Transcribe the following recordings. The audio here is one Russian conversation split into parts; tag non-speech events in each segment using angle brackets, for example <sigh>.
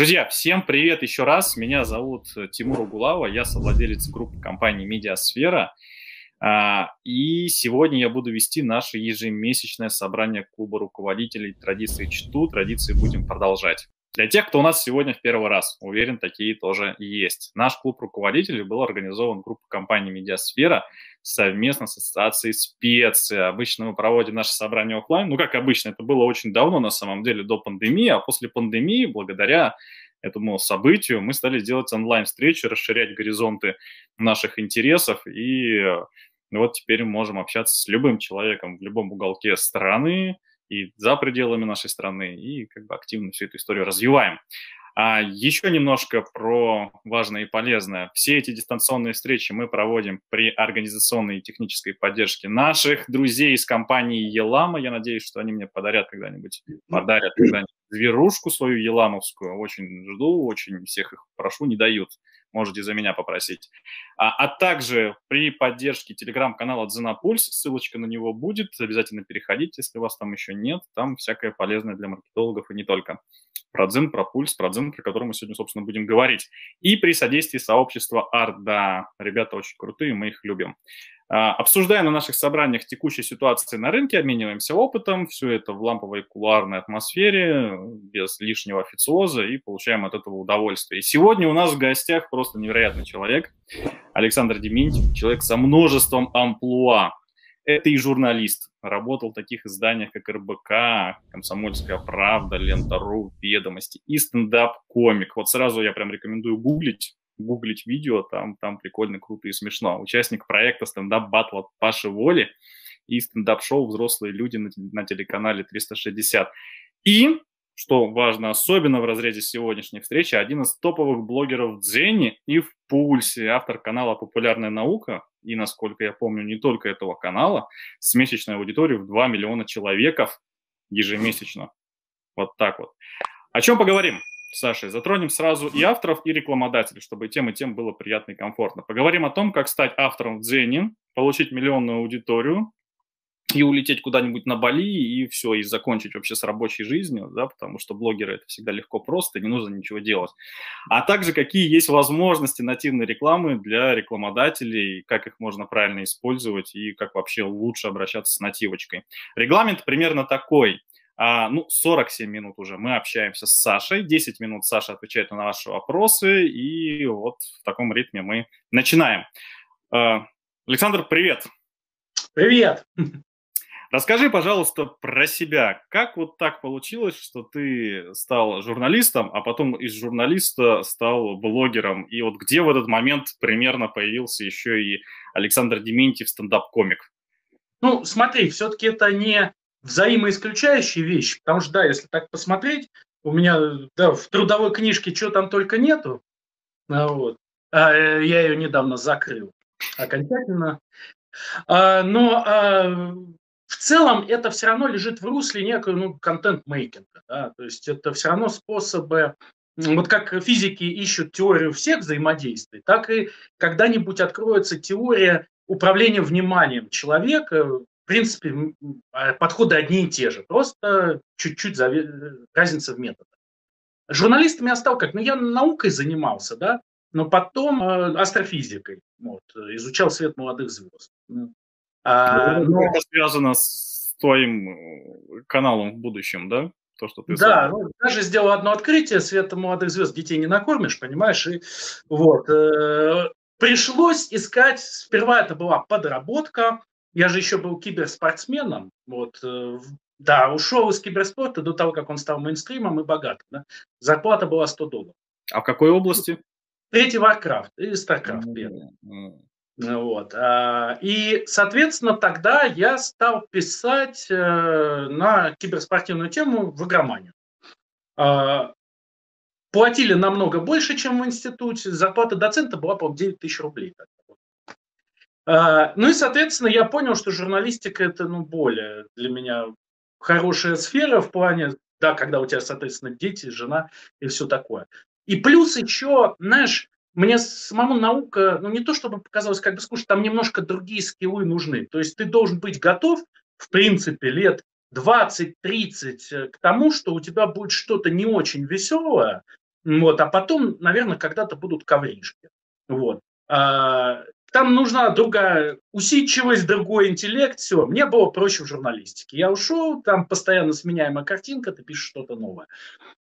Друзья, всем привет еще раз. Меня зовут Тимур Угулава, я совладелец группы компании «Медиасфера». А, и сегодня я буду вести наше ежемесячное собрание клуба руководителей традиции ЧТУ. Традиции будем продолжать. Для тех, кто у нас сегодня в первый раз, уверен, такие тоже есть. Наш клуб руководителей был организован группой компании «Медиасфера» совместно с ассоциацией специи. Обычно мы проводим наше собрание офлайн. Ну, как обычно, это было очень давно, на самом деле, до пандемии. А после пандемии, благодаря этому событию, мы стали делать онлайн-встречи, расширять горизонты наших интересов. И вот теперь мы можем общаться с любым человеком в любом уголке страны, и за пределами нашей страны, и как бы активно всю эту историю развиваем. А еще немножко про важное и полезное. Все эти дистанционные встречи мы проводим при организационной и технической поддержке наших друзей из компании Елама. Я надеюсь, что они мне подарят когда-нибудь, подарят когда-нибудь зверушку свою еламовскую. Очень жду, очень всех их прошу, не дают можете за меня попросить. А, а также при поддержке телеграм-канала Дзенопульс, ссылочка на него будет, обязательно переходите, если вас там еще нет, там всякое полезное для маркетологов и не только. Про Дзен, про Пульс, про Дзен, про который мы сегодня, собственно, будем говорить. И при содействии сообщества Арт, да, ребята очень крутые, мы их любим. А, обсуждая на наших собраниях текущие ситуации на рынке, обмениваемся опытом, все это в ламповой кулуарной атмосфере, без лишнего официоза, и получаем от этого удовольствие. И сегодня у нас в гостях просто невероятный человек, Александр Дементьев, человек со множеством амплуа. Это и журналист, работал в таких изданиях, как РБК, «Комсомольская правда», «Лента.ру», «Ведомости» и стендап-комик. Вот сразу я прям рекомендую гуглить, гуглить видео, там, там прикольно, круто и смешно. Участник проекта стендап батл от Паши Воли и стендап-шоу «Взрослые люди» на, на телеканале 360. И, что важно особенно в разрезе сегодняшней встречи, один из топовых блогеров в Дзене и в Пульсе, автор канала «Популярная наука», и, насколько я помню, не только этого канала, с месячной аудиторией в 2 миллиона человеков ежемесячно. Вот так вот. О чем поговорим? Сашей. Затронем сразу и авторов, и рекламодателей, чтобы и тем, и тем было приятно и комфортно. Поговорим о том, как стать автором в Дзене, получить миллионную аудиторию и улететь куда-нибудь на Бали, и все, и закончить вообще с рабочей жизнью, да, потому что блогеры это всегда легко просто, не нужно ничего делать. А также какие есть возможности нативной рекламы для рекламодателей, как их можно правильно использовать и как вообще лучше обращаться с нативочкой. Регламент примерно такой. А, ну, 47 минут уже мы общаемся с Сашей, 10 минут Саша отвечает на наши вопросы, и вот в таком ритме мы начинаем. А, Александр, привет! Привет! Расскажи, пожалуйста, про себя. Как вот так получилось, что ты стал журналистом, а потом из журналиста стал блогером? И вот где в этот момент примерно появился еще и Александр Дементьев, стендап-комик? Ну, смотри, все-таки это не взаимоисключающие вещи, потому что, да, если так посмотреть, у меня да, в трудовой книжке чего там только нету, а, вот, а, э, я ее недавно закрыл окончательно, а, но а, в целом это все равно лежит в русле некого ну, контент-мейкинга, да, то есть это все равно способы вот как физики ищут теорию всех взаимодействий, так и когда-нибудь откроется теория управления вниманием человека принципе, а, подходы одни и те же, просто чуть-чуть заве... разница в методах. Журналистами я стал как? Ну, я наукой занимался, да, но потом э, астрофизикой, вот, изучал свет молодых звезд. А, ну, но... Это связано с твоим э, каналом в будущем, да? То, что ты да, ну, даже сделал одно открытие, света молодых звезд детей не накормишь, понимаешь, и вот. Э, пришлось искать, сперва это была подработка, я же еще был киберспортсменом, вот, э, да, ушел из киберспорта до того, как он стал мейнстримом и богатым. Да? Зарплата была 100 долларов. А в какой области? Третий Warcraft и StarCraft первый. Mm-hmm. Вот. А, и, соответственно, тогда я стал писать э, на киберспортивную тему в игроманию. А, платили намного больше, чем в институте. Зарплата доцента была, по-моему, 9 тысяч рублей. А, ну и, соответственно, я понял, что журналистика это, ну, более для меня хорошая сфера в плане, да, когда у тебя, соответственно, дети, жена и все такое. И плюс еще, знаешь, мне самому наука, ну не то чтобы показалось как бы скучно, там немножко другие скиллы нужны. То есть ты должен быть готов, в принципе, лет 20-30 э, к тому, что у тебя будет что-то не очень веселое, Вот, а потом, наверное, когда-то будут ковришки. Вот. А, там нужна другая усидчивость, другой интеллект, все. Мне было проще в журналистике. Я ушел, там постоянно сменяемая картинка, ты пишешь что-то новое.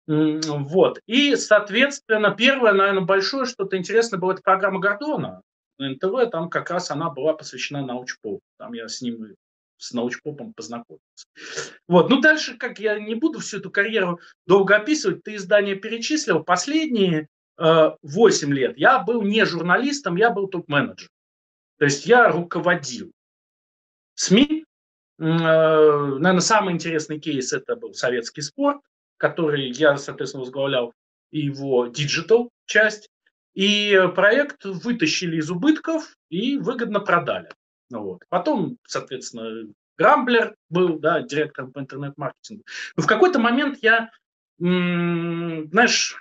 Вот. И, соответственно, первое, наверное, большое что-то интересное было, это программа Гордона на НТВ. Там как раз она была посвящена научпопу. Там я с ним с научпопом познакомился. Вот. Ну, дальше, как я не буду всю эту карьеру долго описывать, ты издание перечислил. Последние 8 лет я был не журналистом, я был топ-менеджером. То есть я руководил СМИ. Э, наверное, самый интересный кейс это был советский спорт, который я, соответственно, возглавлял его digital часть. И проект вытащили из убытков и выгодно продали. Вот. Потом, соответственно, Рамблер был, да, директором по интернет-маркетингу. Но в какой-то момент я, знаешь,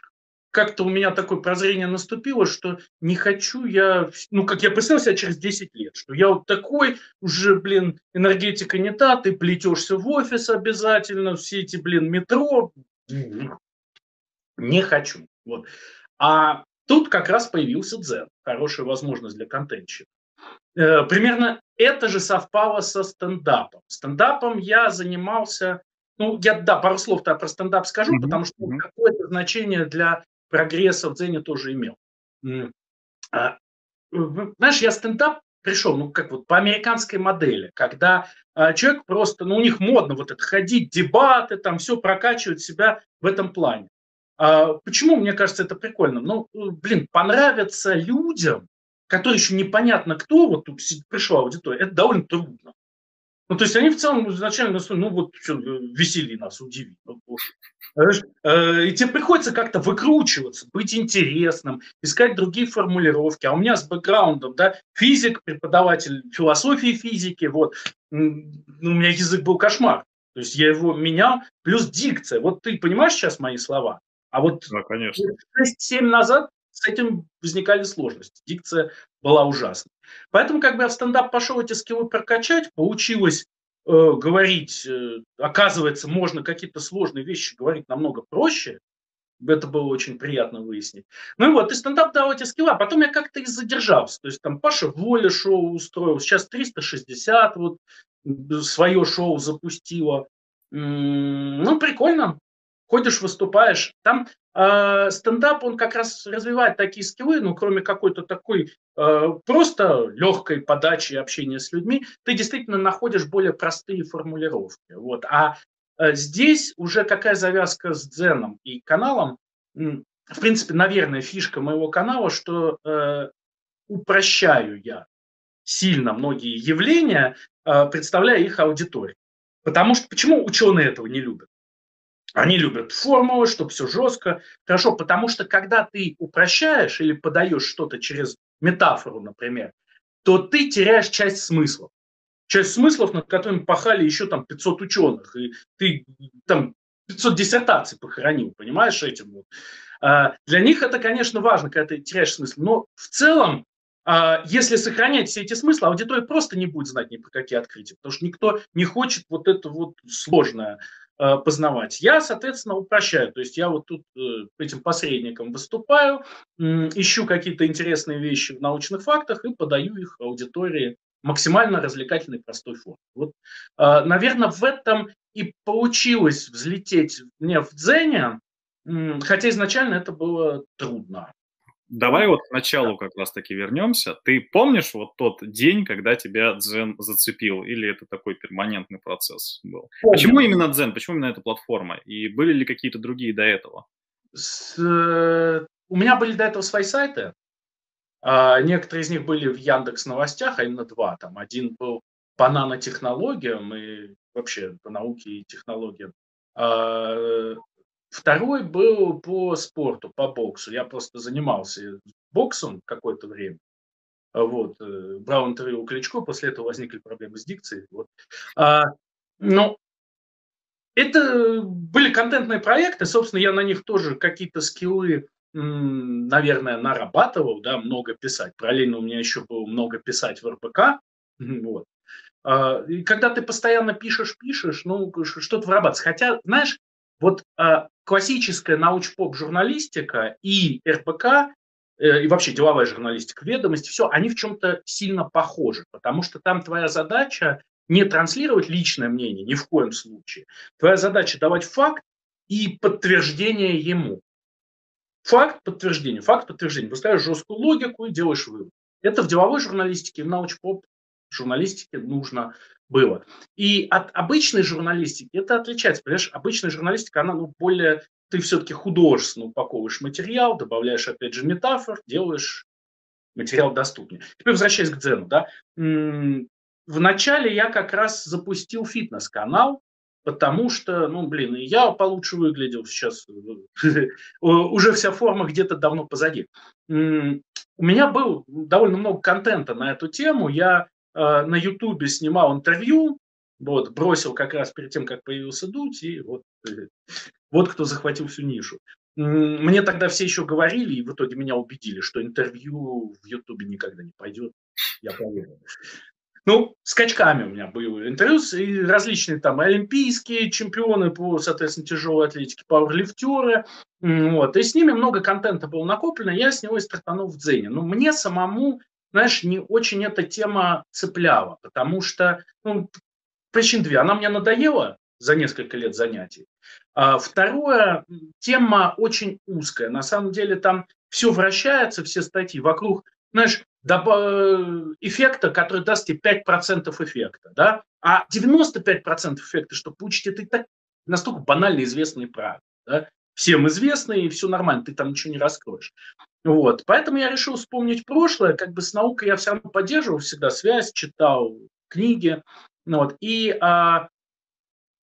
как-то у меня такое прозрение наступило, что не хочу я, ну, как я представил себя через 10 лет, что я вот такой уже, блин, энергетика не та, ты плетешься в офис обязательно, все эти, блин, метро, не хочу. Вот. А тут как раз появился Дзен, хорошая возможность для контентщика. Э, примерно это же совпало со стендапом. Стендапом я занимался, ну, я, да, пару слов-то про стендап скажу, mm-hmm. потому что mm-hmm. какое-то значение для прогресса в Дзене тоже имел. А, знаешь, я стендап пришел, ну, как вот по американской модели, когда а, человек просто, ну, у них модно вот это ходить, дебаты, там все прокачивать себя в этом плане. А, почему, мне кажется, это прикольно? Ну, блин, понравится людям, которые еще непонятно кто, вот тут пришла аудитория, это довольно трудно. Ну, то есть они в целом изначально, ну, вот, что, весели нас, удиви. Ну, э, и тебе приходится как-то выкручиваться, быть интересным, искать другие формулировки. А у меня с бэкграундом, да, физик, преподаватель философии физики, вот, ну, у меня язык был кошмар. То есть я его менял, плюс дикция. Вот ты понимаешь сейчас мои слова? А вот да, конечно. 6-7 назад с этим возникали сложности. Дикция была ужасной. Поэтому, бы я в стендап пошел эти скиллы прокачать, получилось э, говорить, э, оказывается, можно какие-то сложные вещи говорить намного проще. Это было очень приятно выяснить. Ну и вот, и стендап дал эти. А потом я как-то и задержался. То есть там Паша Воля шоу устроил, сейчас 360 вот свое шоу запустила. Ну, прикольно ходишь, выступаешь. Там э, стендап, он как раз развивает такие скиллы, ну, кроме какой-то такой э, просто легкой подачи общения с людьми, ты действительно находишь более простые формулировки. Вот. А э, здесь уже какая завязка с дзеном и каналом, в принципе, наверное, фишка моего канала, что э, упрощаю я сильно многие явления, э, представляя их аудитории. Потому что почему ученые этого не любят? Они любят формулы, чтобы все жестко. Хорошо, потому что когда ты упрощаешь или подаешь что-то через метафору, например, то ты теряешь часть смыслов. Часть смыслов, над которыми пахали еще там 500 ученых. И ты там 500 диссертаций похоронил, понимаешь, этим вот. А, для них это, конечно, важно, когда ты теряешь смысл. Но в целом, а, если сохранять все эти смыслы, аудитория просто не будет знать ни про какие открытия, потому что никто не хочет вот это вот сложное познавать. Я, соответственно, упрощаю. То есть я вот тут э, этим посредником выступаю, ищу какие-то интересные вещи в научных фактах и подаю их аудитории максимально развлекательной, простой форме. Вот, э, наверное, в этом и получилось взлететь мне в Дзене, хотя изначально это было трудно. Давай вот к началу как раз-таки вернемся. Ты помнишь вот тот день, когда тебя Дзен зацепил? Или это такой перманентный процесс был? Помню. Почему именно Дзен? Почему именно эта платформа? И были ли какие-то другие до этого? С, э, у меня были до этого свои сайты. А, некоторые из них были в Яндекс Новостях, а именно два. Там один был по нанотехнологиям и вообще по науке и технологиям. А, Второй был по спорту, по боксу. Я просто занимался боксом какое-то время. Вот. Э, брал интервью у Кличко, после этого возникли проблемы с дикцией. Вот. А, но это были контентные проекты, собственно, я на них тоже какие-то скиллы, наверное, нарабатывал, да, много писать. Параллельно у меня еще было много писать в РБК. <laughs> Вот. А, и когда ты постоянно пишешь, пишешь, ну, что-то вырабатывается. Хотя, знаешь, вот а, классическая науч-поп-журналистика и РБК, э, и вообще деловая журналистика, ведомости, все, они в чем-то сильно похожи, потому что там твоя задача не транслировать личное мнение, ни в коем случае. Твоя задача давать факт и подтверждение ему. Факт, подтверждение, факт, подтверждение. Выставляешь жесткую логику и делаешь вывод. Это в деловой журналистике, в научпоп журналистике нужно было. И от обычной журналистики это отличается. Понимаешь, обычная журналистика, она ну, более... Ты все-таки художественно упаковываешь материал, добавляешь, опять же, метафор, делаешь материал доступнее. Теперь возвращаясь к Дзену, да. Вначале я как раз запустил фитнес-канал, потому что, ну, блин, я получше выглядел сейчас, <laughs> уже вся форма где-то давно позади. У меня был довольно много контента на эту тему, я э, на Ютубе снимал интервью, вот, бросил как раз перед тем, как появился Дудь, и вот, э, вот кто захватил всю нишу. Мне тогда все еще говорили, и в итоге меня убедили, что интервью в Ютубе никогда не пойдет. Я поверил. Ну, скачками у меня были интервью, и различные там олимпийские чемпионы по, соответственно, тяжелой атлетике, пауэрлифтеры, вот, и с ними много контента было накоплено, я с него и стартанул в Дзене. Но мне самому, знаешь, не очень эта тема цепляла, потому что, ну, причин две, она мне надоела за несколько лет занятий, а второе, тема очень узкая, на самом деле там все вращается, все статьи вокруг знаешь, эффекта, который даст тебе 5% эффекта, да? А 95% эффекта, что получить, это и так настолько банально известные правила, да? Всем известные, и все нормально, ты там ничего не раскроешь. Вот, поэтому я решил вспомнить прошлое, как бы с наукой я все равно поддерживал всегда связь, читал книги, ну вот, и, а,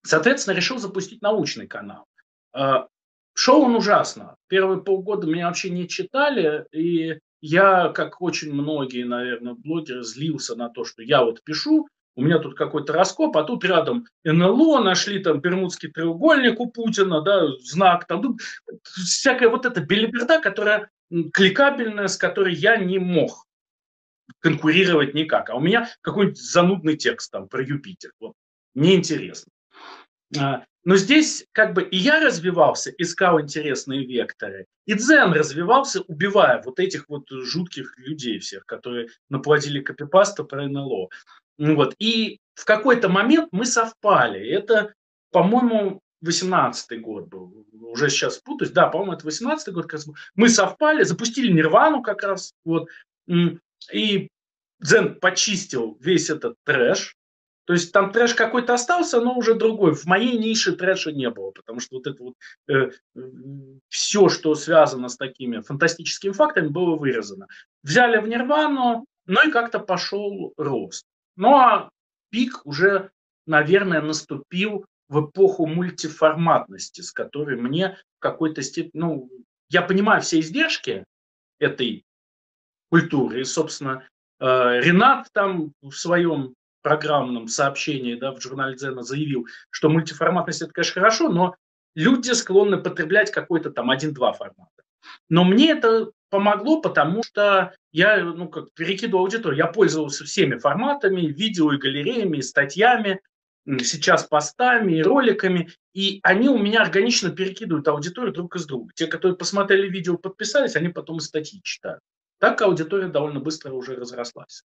соответственно, решил запустить научный канал. А, шел он ужасно. Первые полгода меня вообще не читали, и я, как очень многие, наверное, блогеры, злился на то, что я вот пишу, у меня тут какой-то раскоп, а тут рядом НЛО, нашли там Бермудский треугольник у Путина, да, знак, там, ну, всякая вот эта белиберда, которая кликабельная, с которой я не мог конкурировать никак. А у меня какой-нибудь занудный текст там про Юпитер. Вот. Неинтересно. А, но здесь как бы и я развивался, искал интересные векторы, и Дзен развивался, убивая вот этих вот жутких людей всех, которые наплодили копипаста про НЛО. Вот. И в какой-то момент мы совпали. Это, по-моему, 18-й год был. Уже сейчас путаюсь. Да, по-моему, это 18-й год. Мы совпали, запустили Нирвану как раз. Вот. И Дзен почистил весь этот трэш, то есть там трэш какой-то остался, но уже другой. В моей нише трэша не было, потому что вот это вот э, все, что связано с такими фантастическими фактами, было вырезано. Взяли в Нирвану, ну и как-то пошел рост. Ну а пик уже, наверное, наступил в эпоху мультиформатности, с которой мне в какой-то степени, ну, я понимаю все издержки этой культуры. И, собственно, э, Ренат там в своем программном сообщении да, в журнале Дзена заявил, что мультиформатность это, конечно, хорошо, но люди склонны потреблять какой-то там один-два формата. Но мне это помогло, потому что я ну, как перекидывал аудиторию. Я пользовался всеми форматами, видео и галереями, и статьями, сейчас постами и роликами, и они у меня органично перекидывают аудиторию друг из друга. Те, которые посмотрели видео, подписались, они потом и статьи читают. Так аудитория довольно быстро уже разрослась.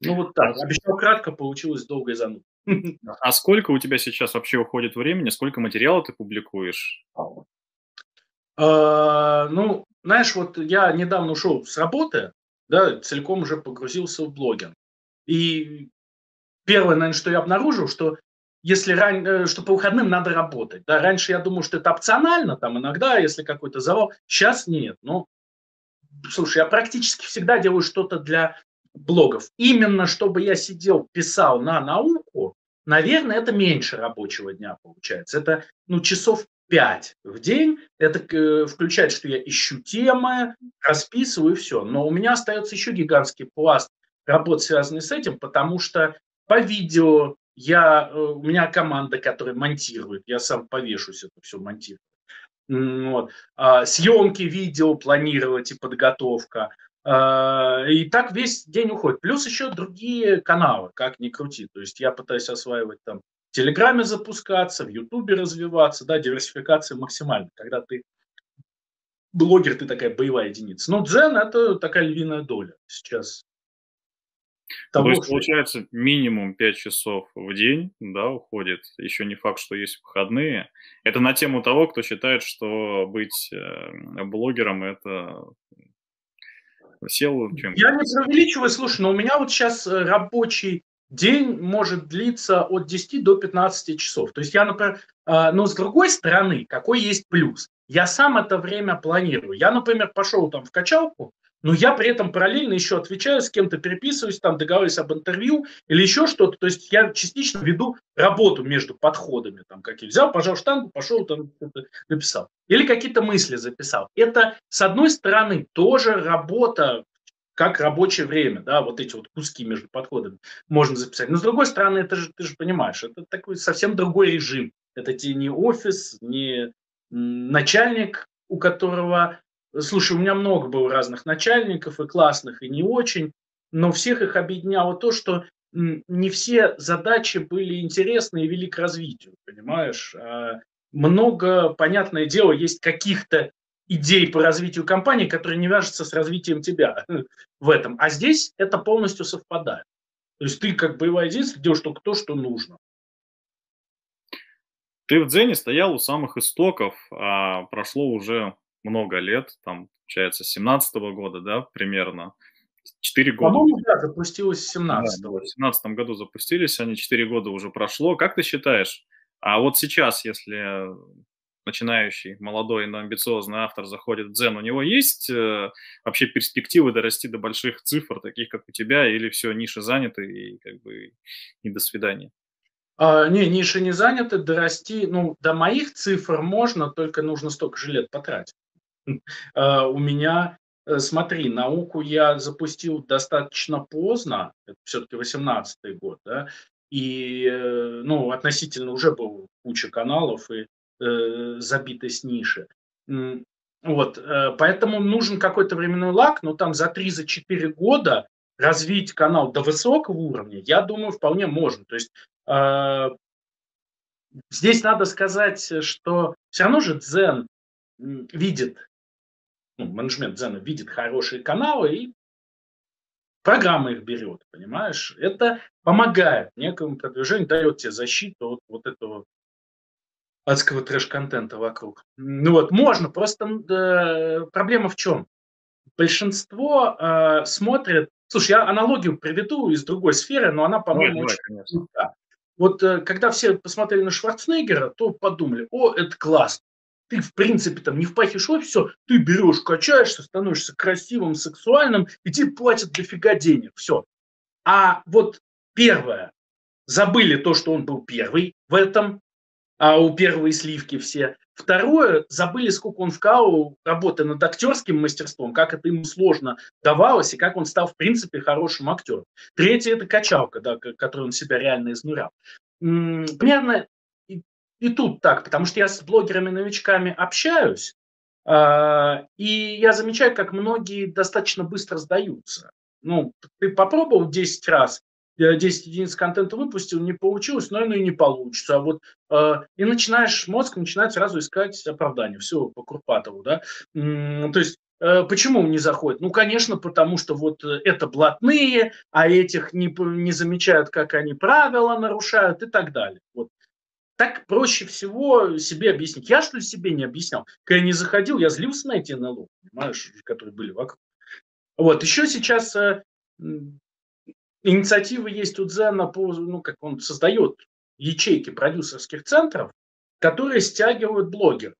Ну вот так. Обещал кратко, получилось долго и занудно. <laughs> А сколько у тебя сейчас вообще уходит времени? Сколько материала ты публикуешь? А, ну, знаешь, вот я недавно ушел с работы, да, целиком уже погрузился в блогинг. И первое, наверное, что я обнаружил, что если ран... Э, что по выходным надо работать. Да, раньше я думал, что это опционально, там иногда, если какой-то завал. Сейчас нет. Ну, слушай, я практически всегда делаю что-то для блогов. Именно чтобы я сидел, писал на науку, наверное, это меньше рабочего дня получается. Это ну, часов 5 в день. Это э, включает, что я ищу темы, расписываю и все. Но у меня остается еще гигантский пласт работ, связанный с этим, потому что по видео я, э, у меня команда, которая монтирует, я сам повешусь это все монтирую. Вот. А, съемки видео планировать и подготовка. А, и так весь день уходит. Плюс еще другие каналы, как ни крути. То есть я пытаюсь осваивать там Телеграме запускаться, в Ютубе развиваться, да, диверсификация максимальна. Когда ты блогер, ты такая боевая единица. Но Дзен – это такая львиная доля сейчас. Того, То есть, что... получается, минимум 5 часов в день да, уходит. Еще не факт, что есть выходные. Это на тему того, кто считает, что быть э, блогером – это сел чем Я не преувеличиваю, слушай, но у меня вот сейчас э, рабочий день может длиться от 10 до 15 часов. То есть я, например, э, но с другой стороны, какой есть плюс? Я сам это время планирую. Я, например, пошел там в качалку, но я при этом параллельно еще отвечаю, с кем-то переписываюсь, там договариваюсь об интервью или еще что-то. То есть я частично веду работу между подходами. Там, какие взял, пожал штангу, пошел там написал. Или какие-то мысли записал. Это, с одной стороны, тоже работа как рабочее время, да, вот эти вот куски между подходами можно записать. Но с другой стороны, это же, ты же понимаешь, это такой совсем другой режим. Это тебе не офис, не начальник, у которого Слушай, у меня много было разных начальников, и классных, и не очень, но всех их объединяло то, что не все задачи были интересны и вели к развитию, понимаешь? А много, понятное дело, есть каких-то идей по развитию компании, которые не вяжутся с развитием тебя <laughs> в этом. А здесь это полностью совпадает. То есть ты как боевая единица делаешь только то, что нужно. Ты в Дзене стоял у самых истоков, а прошло уже много лет, там, получается, 17 -го года, да, примерно. Четыре года. По-моему, да, запустилось в 17 да, В 17 году запустились, они четыре года уже прошло. Как ты считаешь, а вот сейчас, если начинающий, молодой, но амбициозный автор заходит в Дзен, у него есть э, вообще перспективы дорасти до больших цифр, таких как у тебя, или все, ниши заняты и как бы и до свидания? А, не, ниши не заняты, дорасти, ну, до моих цифр можно, только нужно столько же лет потратить. А, у меня, э, смотри, науку я запустил достаточно поздно, это все-таки 18-й год, да, и, э, ну, относительно уже был куча каналов и э, забитость ниши. Вот, э, поэтому нужен какой-то временной лак, но там за 3-4 года развить канал до высокого уровня, я думаю, вполне можно. То есть э, здесь надо сказать, что все равно же Дзен видит ну, менеджмент Дзена видит хорошие каналы и программа их берет, понимаешь? Это помогает некому продвижению, дает тебе защиту от вот этого адского трэш-контента вокруг. Ну вот, можно, просто э, проблема в чем? Большинство э, смотрит, слушай, я аналогию приведу из другой сферы, но она, по-моему, очень... Давай, вот э, когда все посмотрели на Шварценеггера, то подумали, о, это классно ты, в принципе, там не впахиваешь в все, ты берешь, качаешься, становишься красивым, сексуальным, и тебе платят дофига денег, все. А вот первое, забыли то, что он был первый в этом, а у первой сливки все. Второе, забыли, сколько он вкалывал, работая над актерским мастерством, как это ему сложно давалось, и как он стал, в принципе, хорошим актером. Третье – это качалка, да, которую он себя реально изнурял. Примерно и тут так, потому что я с блогерами-новичками общаюсь, э, и я замечаю, как многие достаточно быстро сдаются. Ну, ты попробовал 10 раз, 10 единиц контента выпустил, не получилось, но и не получится. А вот э, и начинаешь, мозг начинает сразу искать оправдание. Все по Курпатову, да. То есть э, Почему не заходит? Ну, конечно, потому что вот это блатные, а этих не, не замечают, как они правила нарушают и так далее. Вот так проще всего себе объяснить. Я, что ли, себе не объяснял? Когда я не заходил, я злился на эти НЛО, понимаешь, которые были вокруг. Вот, еще сейчас э, инициатива есть у Дзена, по, ну, как он создает ячейки продюсерских центров, которые стягивают блогеров.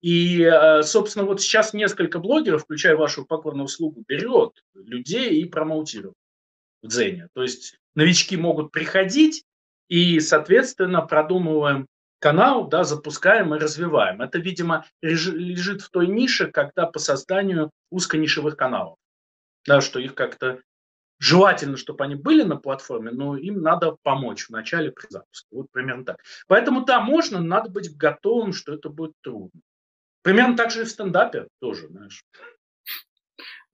И, э, собственно, вот сейчас несколько блогеров, включая вашу покорную услугу, берет людей и промоутирует в Дзене. То есть новички могут приходить, и, соответственно, продумываем канал, да, запускаем и развиваем. Это, видимо, лежит в той нише, когда по созданию узконишевых каналов. Да, что их как-то желательно, чтобы они были на платформе, но им надо помочь в начале при запуске. Вот примерно так. Поэтому да, можно, надо быть готовым, что это будет трудно. Примерно так же и в стендапе тоже, знаешь.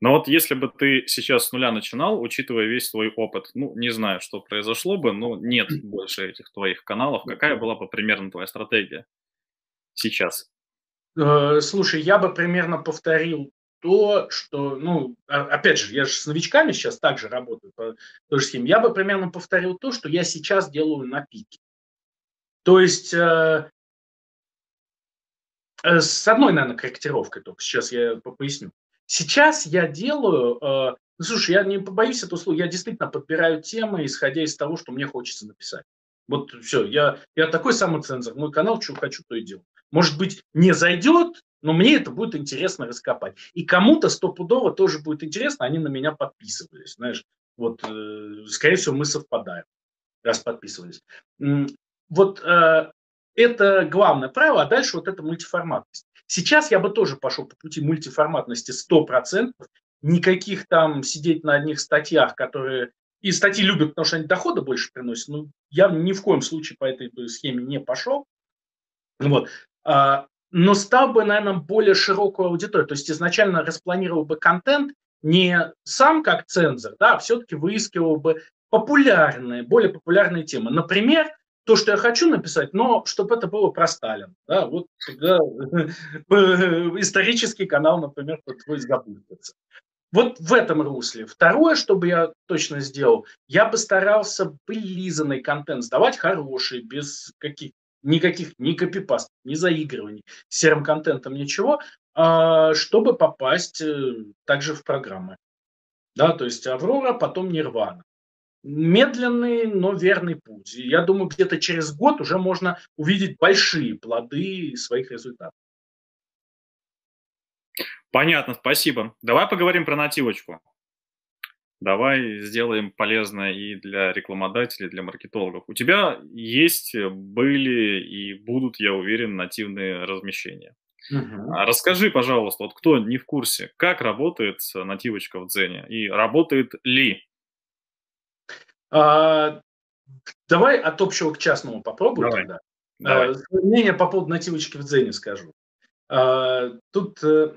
Но вот если бы ты сейчас с нуля начинал, учитывая весь твой опыт, ну, не знаю, что произошло бы, но нет больше этих твоих каналов, какая была бы примерно твоя стратегия сейчас? Э, слушай, я бы примерно повторил то, что, ну, а, опять же, я же с новичками сейчас также работаю по той же схеме, я бы примерно повторил то, что я сейчас делаю на пике. То есть э, э, с одной, наверное, корректировкой только, сейчас я поясню. Сейчас я делаю, э, ну, слушай, я не побоюсь этого слова, я действительно подбираю темы, исходя из того, что мне хочется написать. Вот все, я, я такой самоцензор, мой канал, что хочу, то и делаю. Может быть, не зайдет, но мне это будет интересно раскопать. И кому-то стопудово тоже будет интересно, они на меня подписывались, знаешь. Вот, э, скорее всего, мы совпадаем, раз подписывались. Вот э, это главное правило, а дальше вот эта мультиформатность. Сейчас я бы тоже пошел по пути мультиформатности 100%. Никаких там сидеть на одних статьях, которые... И статьи любят, потому что они дохода больше приносят. Ну, я ни в коем случае по этой схеме не пошел. Вот. А, но стал бы, наверное, более широкую аудиторию. То есть изначально распланировал бы контент не сам как цензор, да, а все-таки выискивал бы популярные, более популярные темы. Например, то, что я хочу написать, но чтобы это было про Сталина. Да, вот тогда <laughs> исторический канал, например, твой запустится. Вот в этом русле. Второе, что бы я точно сделал, я бы старался вылизанный контент сдавать хороший, без каких никаких ни копипаст, ни заигрываний, серым контентом, ничего, а, чтобы попасть э, также в программы. Да, то есть Аврора, потом Нирвана медленный, но верный путь. И я думаю, где-то через год уже можно увидеть большие плоды своих результатов. Понятно, спасибо. Давай поговорим про нативочку. Давай сделаем полезное и для рекламодателей, и для маркетологов. У тебя есть, были и будут, я уверен, нативные размещения. Угу. Расскажи, пожалуйста, вот кто не в курсе, как работает нативочка в Дзене и работает ли? А, давай от общего к частному попробуем давай. тогда. Давай. А, мнение по поводу нативочки в Дзене скажу. А, тут э,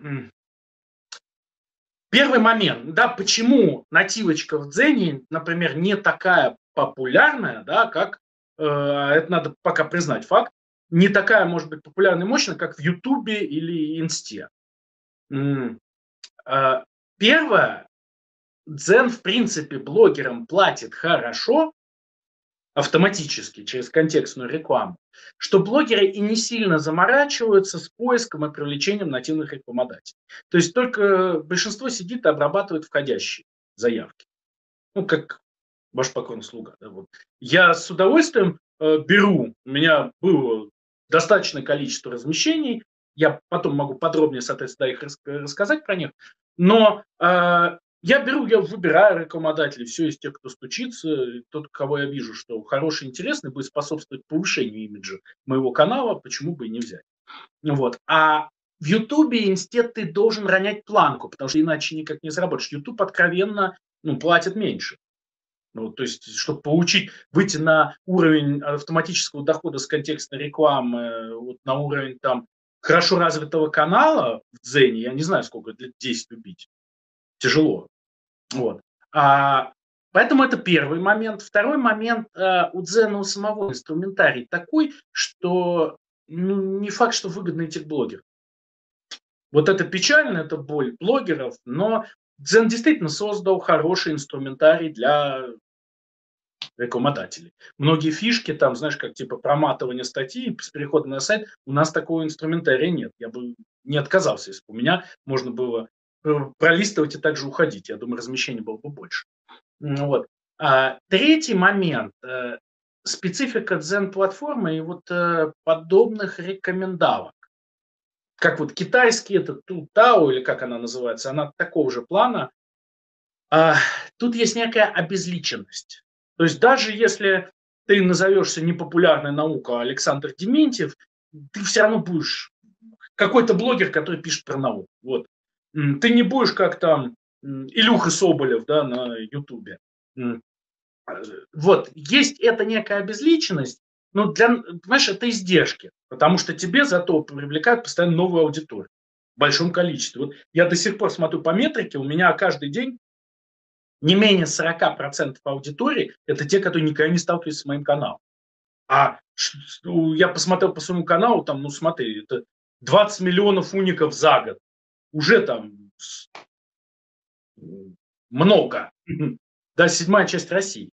первый момент, да, почему нативочка в Дзене, например, не такая популярная, да, как, э, это надо пока признать факт, не такая, может быть, популярная и мощная, как в Ютубе или Инсте. Первое, Дзен, в принципе, блогерам платит хорошо, автоматически, через контекстную рекламу, что блогеры и не сильно заморачиваются с поиском и привлечением нативных рекламодателей. То есть только большинство сидит и обрабатывает входящие заявки. Ну, как ваш покорный слуга. Да, вот. Я с удовольствием э, беру, у меня было достаточное количество размещений, я потом могу подробнее, соответственно, их рассказать про них, но э, я беру, я выбираю рекламодателей, все из тех, кто стучится, тот, кого я вижу, что хороший, интересный, будет способствовать повышению имиджа моего канала, почему бы и не взять. Вот. А в Ютубе институт ты должен ронять планку, потому что иначе никак не заработаешь. Ютуб откровенно ну, платит меньше. Ну, то есть, чтобы получить, выйти на уровень автоматического дохода с контекстной рекламы, вот на уровень там хорошо развитого канала в Дзене, я не знаю, сколько, лет 10 убить тяжело. Вот. А, поэтому это первый момент. Второй момент, а, у Дзена у самого инструментарий такой, что ну, не факт, что выгодно этих блогеров. Вот это печально, это боль блогеров, но Дзен действительно создал хороший инструментарий для рекламодателей. Многие фишки, там, знаешь, как типа проматывание статьи с переходом на сайт, у нас такого инструментария нет. Я бы не отказался, если бы у меня можно было Э, пролистывать и также уходить. Я думаю, размещения было бы больше. Вот. А, третий момент. Э, специфика Zen-платформы и вот э, подобных рекомендавок. Как вот китайский, это Тутао, или как она называется, она такого же плана. А, тут есть некая обезличенность. То есть даже если ты назовешься непопулярной наука Александр Дементьев, ты все равно будешь какой-то блогер, который пишет про науку. Вот. Ты не будешь как там Илюха Соболев да, на Ютубе. Вот, есть эта некая обезличенность, но для, понимаешь, это издержки, потому что тебе зато привлекают постоянно новую аудиторию. в большом количестве. Вот я до сих пор смотрю по метрике, у меня каждый день не менее 40% аудитории – это те, которые никогда не сталкивались с моим каналом. А я посмотрел по своему каналу, там, ну смотри, это 20 миллионов уников за год. Уже там много. <laughs> Да, седьмая часть России.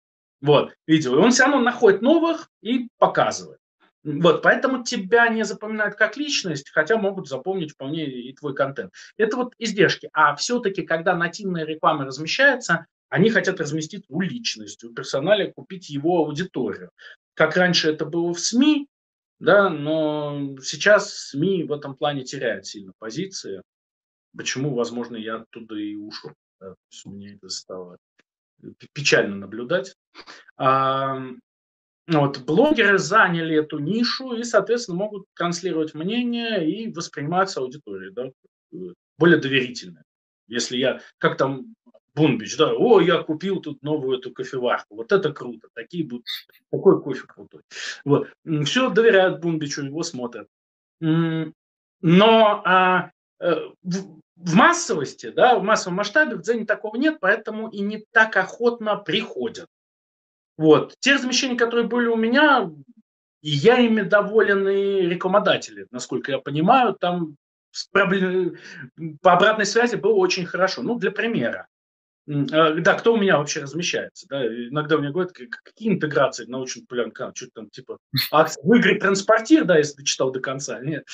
Вот, видео. И он все равно находит новых и показывает. Вот, поэтому тебя не запоминают как личность, хотя могут запомнить вполне и твой контент. Это вот издержки. А все-таки, когда нативная реклама размещается, они хотят разместить у личности, у персонала, купить его аудиторию. Как раньше это было в СМИ, да, но сейчас СМИ в этом плане теряют сильно позиции. Почему, возможно, я оттуда и ушел. Да, мне это стало печально наблюдать. А, вот, блогеры заняли эту нишу и, соответственно, могут транслировать мнение и восприниматься аудиторией, да, более доверительно. Если я, как там Бунбич, да, о, я купил тут новую эту кофеварку, вот это круто, такие будут, такой кофе крутой. Вот, все доверяют Бунбичу, его смотрят. Но а, э, в, в массовости, да, в массовом масштабе в Дзене такого нет, поэтому и не так охотно приходят. Вот. Те размещения, которые были у меня, и я ими доволен и рекламодатели, насколько я понимаю, там по обратной связи было очень хорошо. Ну, для примера. А, да, кто у меня вообще размещается? Да? Иногда мне говорят, какие интеграции научно популярный канал, что там типа акция, в игре транспортир, да, если ты читал до конца. Нет.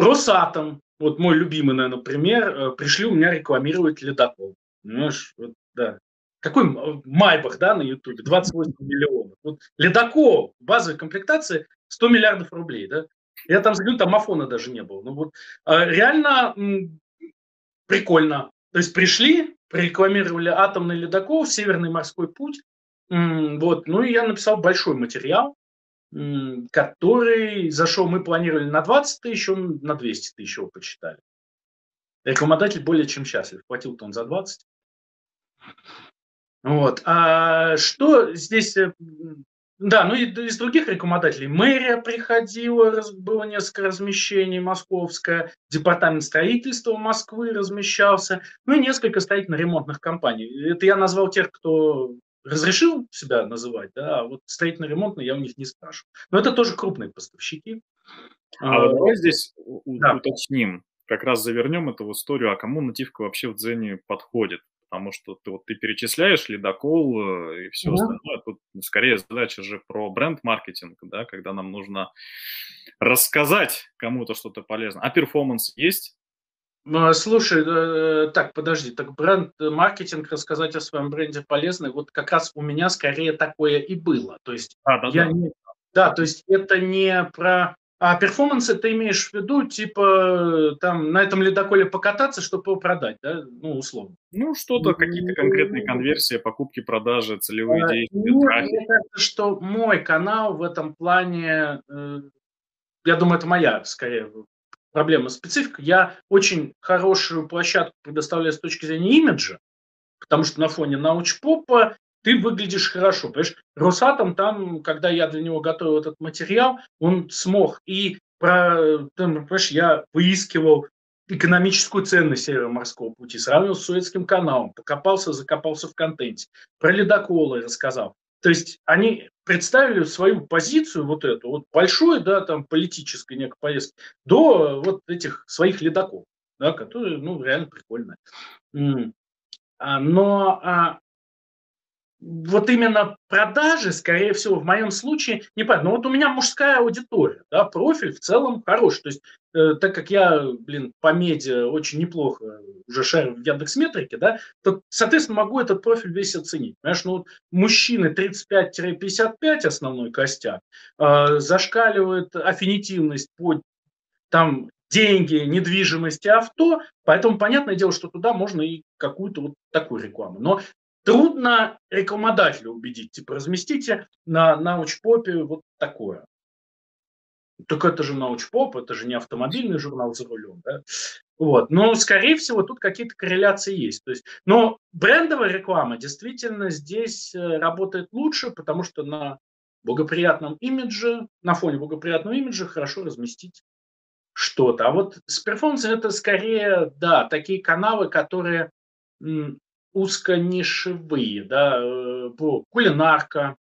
Росатом, вот мой любимый, наверное, пример, э, пришли у меня рекламировать ледокол. Понимаешь, вот, да. Какой Майбах, да, на Ютубе? 28 миллионов. Вот ледокол, базовой комплектации 100 миллиардов рублей, да. Я там загляну, там Афона даже не было. Ну вот а, реально прикольно. То есть пришли, прорекламировали атомный ледокол, Северный морской путь. Вот. Ну и я написал большой материал, который зашел, мы планировали на 20 тысяч, он на 200 тысяч его почитали. Рекламодатель более чем счастлив. Платил-то он за 20. Вот. А что здесь... Э, да, ну и из других рекламодателей. Мэрия приходила, было несколько размещений, московская, департамент строительства Москвы размещался, ну и несколько строительно-ремонтных компаний. Это я назвал тех, кто разрешил себя называть, да, а вот строительно-ремонтный я у них не спрашиваю. Но это тоже крупные поставщики. А, а вот давай здесь да. уточним, как раз завернем эту историю, а кому нативка вообще в Дзене подходит? Потому что ты, вот, ты перечисляешь ледокол э, и все да. остальное. Тут скорее задача же про бренд-маркетинг, да, когда нам нужно рассказать кому-то что-то полезное. А перформанс есть? Ну, слушай, э, так, подожди, так бренд-маркетинг, э, рассказать о своем бренде полезно, вот как раз у меня скорее такое и было. То есть а, да, я да. Не, да, то есть это не про... А перформансы ты имеешь в виду, типа, там, на этом ледоколе покататься, чтобы его продать, да? Ну, условно. Ну, что-то, какие-то конкретные конверсии, покупки, продажи, целевые а, действия, ну, Мне кажется, что мой канал в этом плане, э, я думаю, это моя, скорее, проблема специфика. Я очень хорошую площадку предоставляю с точки зрения имиджа, потому что на фоне научпопа ты выглядишь хорошо. Понимаешь, Росатом там, когда я для него готовил этот материал, он смог и про, там, понимаешь, я выискивал экономическую ценность Северного морского пути, сравнил с Суэцким каналом, покопался, закопался в контенте, про ледоколы рассказал. То есть они представили свою позицию вот эту, вот большой, да, там, политической некой повестки, до вот этих своих ледоков, да, которые, ну, реально прикольные. А, но а, вот именно продажи, скорее всего, в моем случае, не понятно. Но вот у меня мужская аудитория, да, профиль в целом хороший. То есть, так как я, блин, по медиа очень неплохо уже шарю в Яндекс.Метрике, да, то, соответственно, могу этот профиль весь оценить. Понимаешь, ну, вот мужчины 35-55 основной костяк, э, зашкаливает аффинитивность по там деньги, недвижимость и авто, поэтому понятное дело, что туда можно и какую-то вот такую рекламу. Но трудно рекламодателя убедить, типа разместите на научпопе вот такое. Только это же научпоп, это же не автомобильный журнал за рулем, да? Вот. Но, скорее всего, тут какие-то корреляции есть. То есть, но брендовая реклама действительно здесь э, работает лучше, потому что на благоприятном имидже, на фоне благоприятного имиджа хорошо разместить что-то. А вот с перформансом это скорее, да, такие каналы, которые узконишевые, да, э, кулинарка.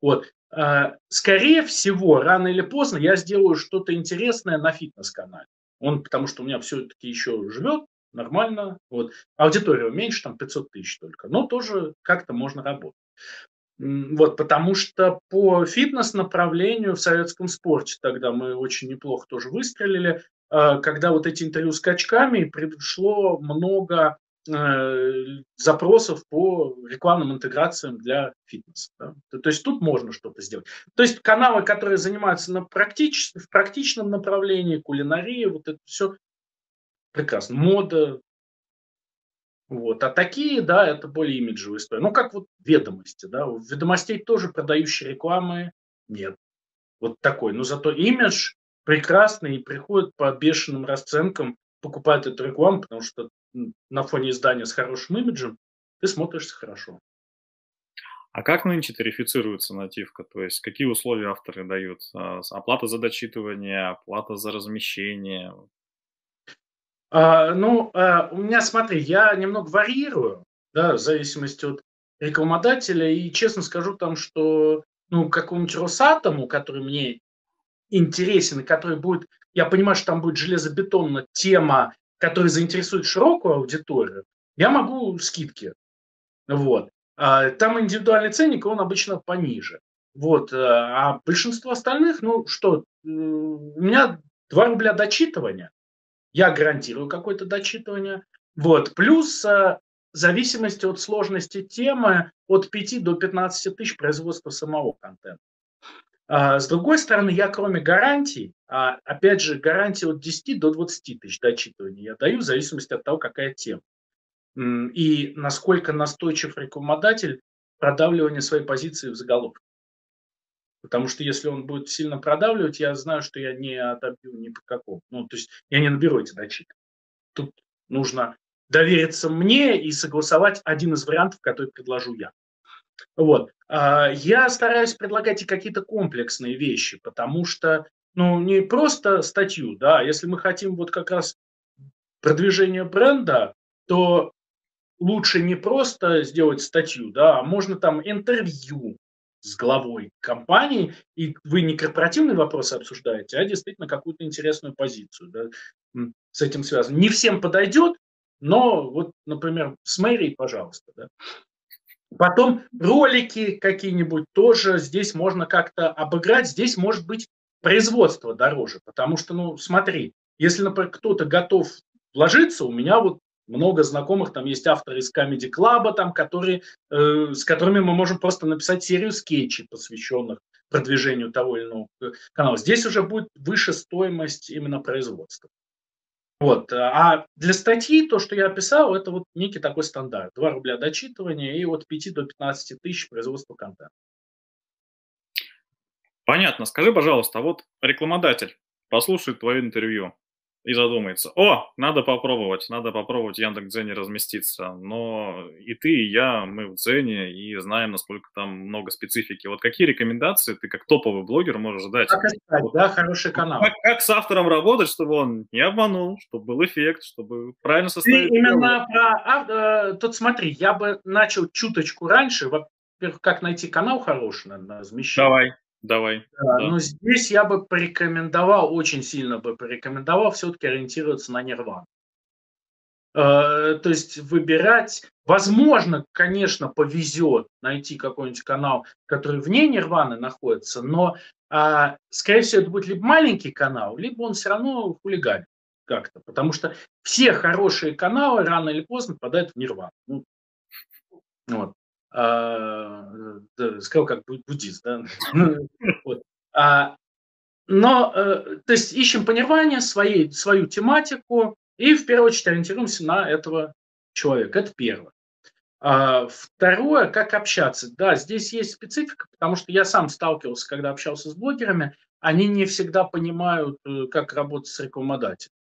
Вот. А, скорее всего, рано или поздно я сделаю что-то интересное на фитнес-канале. Он, потому что у меня все-таки еще живет нормально. Вот. Аудитория меньше, там 500 тысяч только. Но тоже как-то можно работать. Вот, потому что по фитнес-направлению в советском спорте тогда мы очень неплохо тоже выстрелили. А, когда вот эти интервью с качками, пришло много э, запросов по рекламным интеграциям для фитнеса. Да? То, есть тут можно что-то сделать. То есть каналы, которые занимаются на практич, в практичном направлении, кулинария, вот это все прекрасно. Мода, вот. А такие, да, это более имиджевые истории. Ну, как вот ведомости, да. У ведомостей тоже продающей рекламы нет. Вот такой. Но зато имидж прекрасный и приходит по бешеным расценкам, покупает эту рекламу, потому что на фоне издания с хорошим имиджем ты смотришься хорошо. А как нынче тарифицируется нативка? То есть какие условия авторы дают? А, оплата за дочитывание, оплата за размещение? А, ну, а, у меня, смотри, я немного варьирую, да, в зависимости от рекламодателя, и честно скажу там, что, ну, какому-нибудь Росатому, который мне интересен, и который будет, я понимаю, что там будет железобетонная тема, которая заинтересует широкую аудиторию, я могу скидки, вот. А, там индивидуальный ценник, он обычно пониже. Вот. А большинство остальных, ну что, у меня 2 рубля дочитывания я гарантирую какое-то дочитывание. Вот. Плюс э, в зависимости от сложности темы от 5 до 15 тысяч производства самого контента. А, с другой стороны, я кроме гарантий, а, опять же, гарантии от 10 до 20 тысяч дочитывания я даю в зависимости от того, какая тема. И насколько настойчив рекламодатель продавливание своей позиции в заголовке. Потому что если он будет сильно продавливать, я знаю, что я не отобью ни по какому. Ну, то есть я не наберу эти датчики. Тут нужно довериться мне и согласовать один из вариантов, который предложу я. Вот. А, я стараюсь предлагать и какие-то комплексные вещи, потому что, ну, не просто статью, да, если мы хотим вот как раз продвижение бренда, то лучше не просто сделать статью, да, а можно там интервью, с главой компании, и вы не корпоративные вопросы обсуждаете, а действительно какую-то интересную позицию да, с этим связано. Не всем подойдет, но вот, например, с мэрией, пожалуйста. Да. Потом ролики какие-нибудь тоже здесь можно как-то обыграть. Здесь может быть производство дороже, потому что, ну, смотри, если, например, кто-то готов вложиться, у меня вот много знакомых, там есть авторы из Comedy Club, там, которые, э, с которыми мы можем просто написать серию скетчей, посвященных продвижению того или иного канала. Здесь уже будет выше стоимость именно производства. Вот. А для статьи то, что я описал, это вот некий такой стандарт. 2 рубля дочитывания и от 5 до 15 тысяч производства контента. Понятно. Скажи, пожалуйста, а вот рекламодатель послушает твое интервью и задумается, о, надо попробовать, надо попробовать в Яндекс.Дзене разместиться. Но и ты, и я, мы в Дзене и знаем, насколько там много специфики. Вот какие рекомендации ты как топовый блогер можешь дать? Как искать, вот, да, хороший канал. Как, как с автором работать, чтобы он не обманул, чтобы был эффект, чтобы правильно составить... Ты именно про... Э, тут смотри, я бы начал чуточку раньше. Во-первых, как найти канал хороший на размещение. Давай. Давай. Да, да. Но здесь я бы порекомендовал, очень сильно бы порекомендовал все-таки ориентироваться на Нирвану. Э, то есть выбирать, возможно, конечно, повезет найти какой-нибудь канал, который вне Нирваны находится, но, а, скорее всего, это будет либо маленький канал, либо он все равно хулиганит как-то, потому что все хорошие каналы рано или поздно попадают в Нирвану. Ну, вот. А, сказал как буддист, да? <laughs> Вот. А, но, э, то есть ищем понимание своей, свою тематику и в первую очередь ориентируемся на этого человека. Это первое. А, второе, как общаться. Да, здесь есть специфика, потому что я сам сталкивался, когда общался с блогерами, они не всегда понимают, э, как работать с рекламодателем.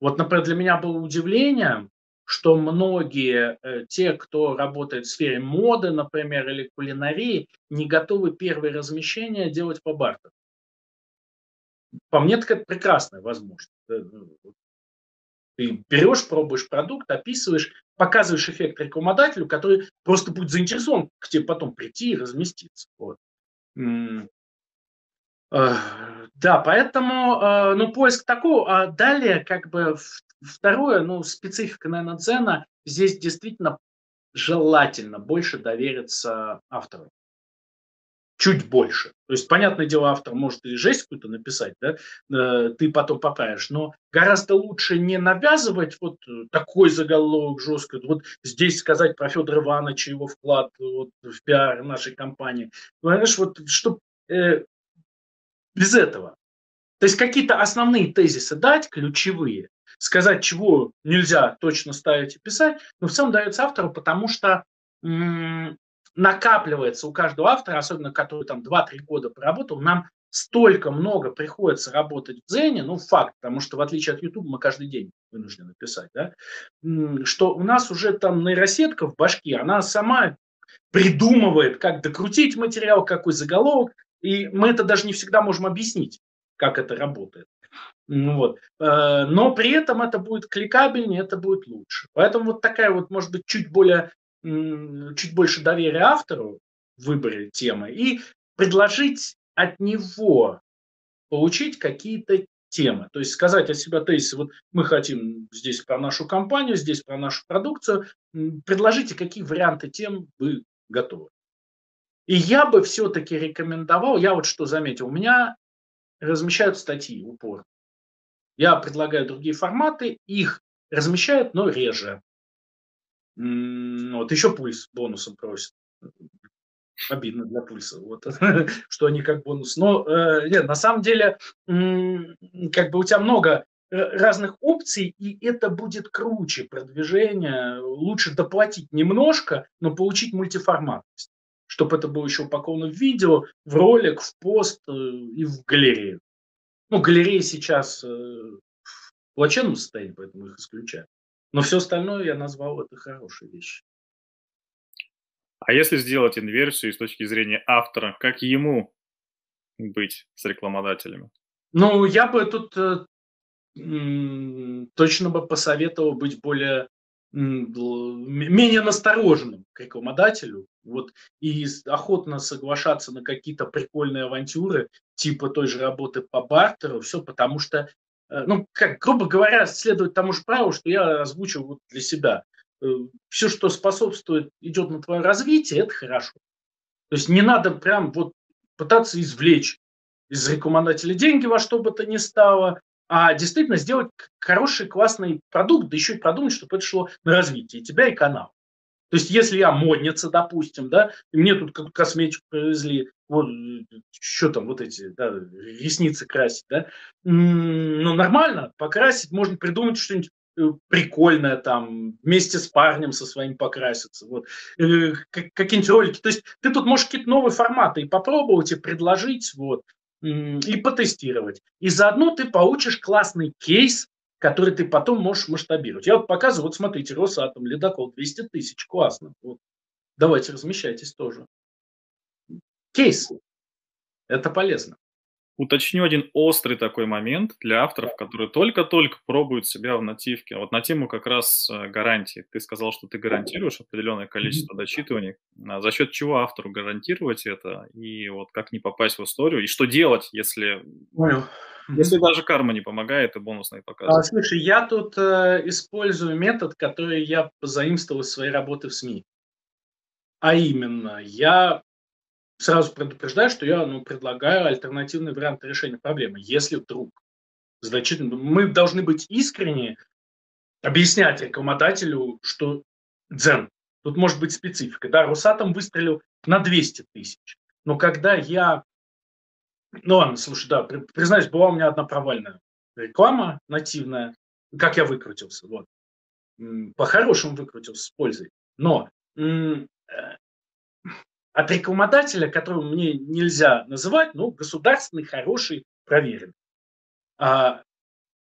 Вот, например, для меня было удивление, что многие э, те, кто работает в сфере моды, например, или кулинарии, не готовы первые размещения делать по бартеру. по мне, так это прекрасная возможность. Ну, ты берешь, пробуешь продукт, описываешь, показываешь эффект рекламодателю, который просто будет заинтересован к тебе потом прийти и разместиться. Вот. Да, поэтому, ну, поиск такого. А далее, как бы, второе, ну, специфика, наверное, Дзена, здесь действительно желательно больше довериться автору чуть больше. То есть, понятное дело, автор может и жесть какую-то написать, да, э, ты потом поправишь, но гораздо лучше не навязывать вот такой заголовок жесткий, вот здесь сказать про Федора Ивановича, его вклад вот, в пиар нашей компании. Понимаешь, вот чтобы э, без этого. То есть какие-то основные тезисы дать, ключевые, сказать, чего нельзя точно ставить и писать, но в целом дается автору, потому что накапливается у каждого автора, особенно который там 2-3 года поработал, нам столько много приходится работать в Дзене, ну, факт, потому что в отличие от YouTube мы каждый день вынуждены писать, да, что у нас уже там нейросетка в башке, она сама придумывает, как докрутить материал, какой заголовок, и мы это даже не всегда можем объяснить, как это работает. Ну вот. Э, но при этом это будет кликабельнее, это будет лучше. Поэтому вот такая вот, может быть, чуть более чуть больше доверия автору в выборе темы и предложить от него получить какие-то темы. То есть сказать о себе тезисы, вот мы хотим здесь про нашу компанию, здесь про нашу продукцию, предложите, какие варианты тем вы готовы. И я бы все-таки рекомендовал, я вот что заметил, у меня размещают статьи упор. Я предлагаю другие форматы, их размещают, но реже. Вот еще пульс бонусом просит. Обидно для пульса, вот, <laughs> что они как бонус. Но э, нет, на самом деле, как бы у тебя много э, разных опций, и это будет круче продвижение. Лучше доплатить немножко, но получить мультиформатность. Чтобы это было еще упаковано в видео, в ролик, в пост э, и в галерею. Ну, галереи сейчас в плачевном состоянии, поэтому их исключаю. Но все остальное я назвал это хорошей вещью. А если сделать инверсию с точки зрения автора, как ему быть с рекламодателями? Ну, я бы тут э, точно бы посоветовал быть более менее настороженным к рекламодателю, вот, и охотно соглашаться на какие-то прикольные авантюры, типа той же работы по бартеру, все, потому что Э, ну, как, грубо говоря, следовать тому же правилу, что я озвучил вот для себя. Э, Все, что способствует, идет на твое развитие, это хорошо. То есть не надо прям вот пытаться извлечь из рекламодателя деньги во что бы то ни стало, а действительно сделать хороший, классный продукт, да еще и продумать, чтобы это шло на развитие тебя, и канал. То есть, если я модница, допустим, да, и мне тут косметику привезли, вот, что там, вот эти, да, ресницы красить, да, ну, нормально, покрасить, можно придумать что-нибудь э, прикольное там, вместе с парнем со своим покраситься, вот, э, какие-нибудь ролики. То есть, ты тут можешь какие-то новые форматы и попробовать, и предложить, вот, и потестировать. И заодно ты получишь классный кейс, который ты потом можешь масштабировать. Я вот показываю, вот смотрите, Росатом, ледокол 200 тысяч, классно. Вот. Давайте размещайтесь тоже. Кейс. Это полезно. Уточню один острый такой момент для авторов, которые только-только пробуют себя в нативке. Вот на тему как раз э, гарантии. Ты сказал, что ты гарантируешь определенное количество дочитываний. А за счет чего автору гарантировать это? И вот как не попасть в историю? И что делать, если Понял. Если даже карма не помогает, и бонусные показывают. А, слушай, я тут э, использую метод, который я позаимствовал из своей работы в СМИ. А именно, я сразу предупреждаю, что я ну, предлагаю альтернативный вариант решения проблемы. Если вдруг значительно... Мы должны быть искренни, объяснять рекламодателю, что дзен. Тут может быть специфика. Да, Росатом выстрелил на 200 тысяч. Но когда я ну ладно, слушай, да, признаюсь, была у меня одна провальная реклама нативная, как я выкрутился, вот. По-хорошему выкрутился с пользой. Но э, от рекламодателя, которого мне нельзя называть, ну, государственный, хороший, проверенный. А,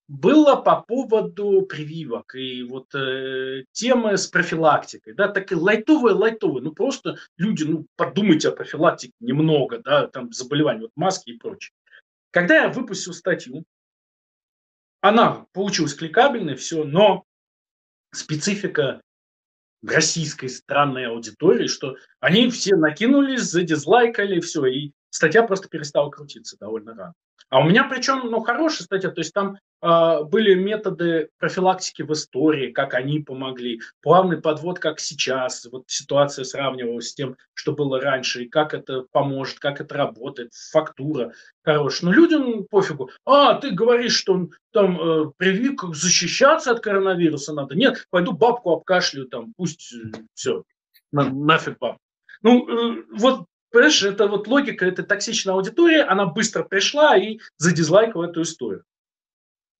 было по поводу прививок и вот э, темы с профилактикой, да, так и лайтовые, лайтовые, ну просто люди, ну подумайте о профилактике немного, да, там заболевания, вот маски и прочее. Когда я выпустил статью, она получилась кликабельной, все, но специфика российской странной аудитории, что они все накинулись, задизлайкали, все, и статья просто перестала крутиться довольно рано. А у меня причем, ну, хорошая статья, то есть там были методы профилактики в истории, как они помогли, плавный подвод, как сейчас, вот ситуация сравнивалась с тем, что было раньше, и как это поможет, как это работает, фактура хорошая. Но людям пофигу. А, ты говоришь, что там э, привик защищаться от коронавируса надо. Нет, пойду бабку обкашлю, там, пусть э, все, на, нафиг баб. Ну, э, вот Понимаешь, это вот логика этой токсичной аудитории, она быстро пришла и задизлайкала эту историю.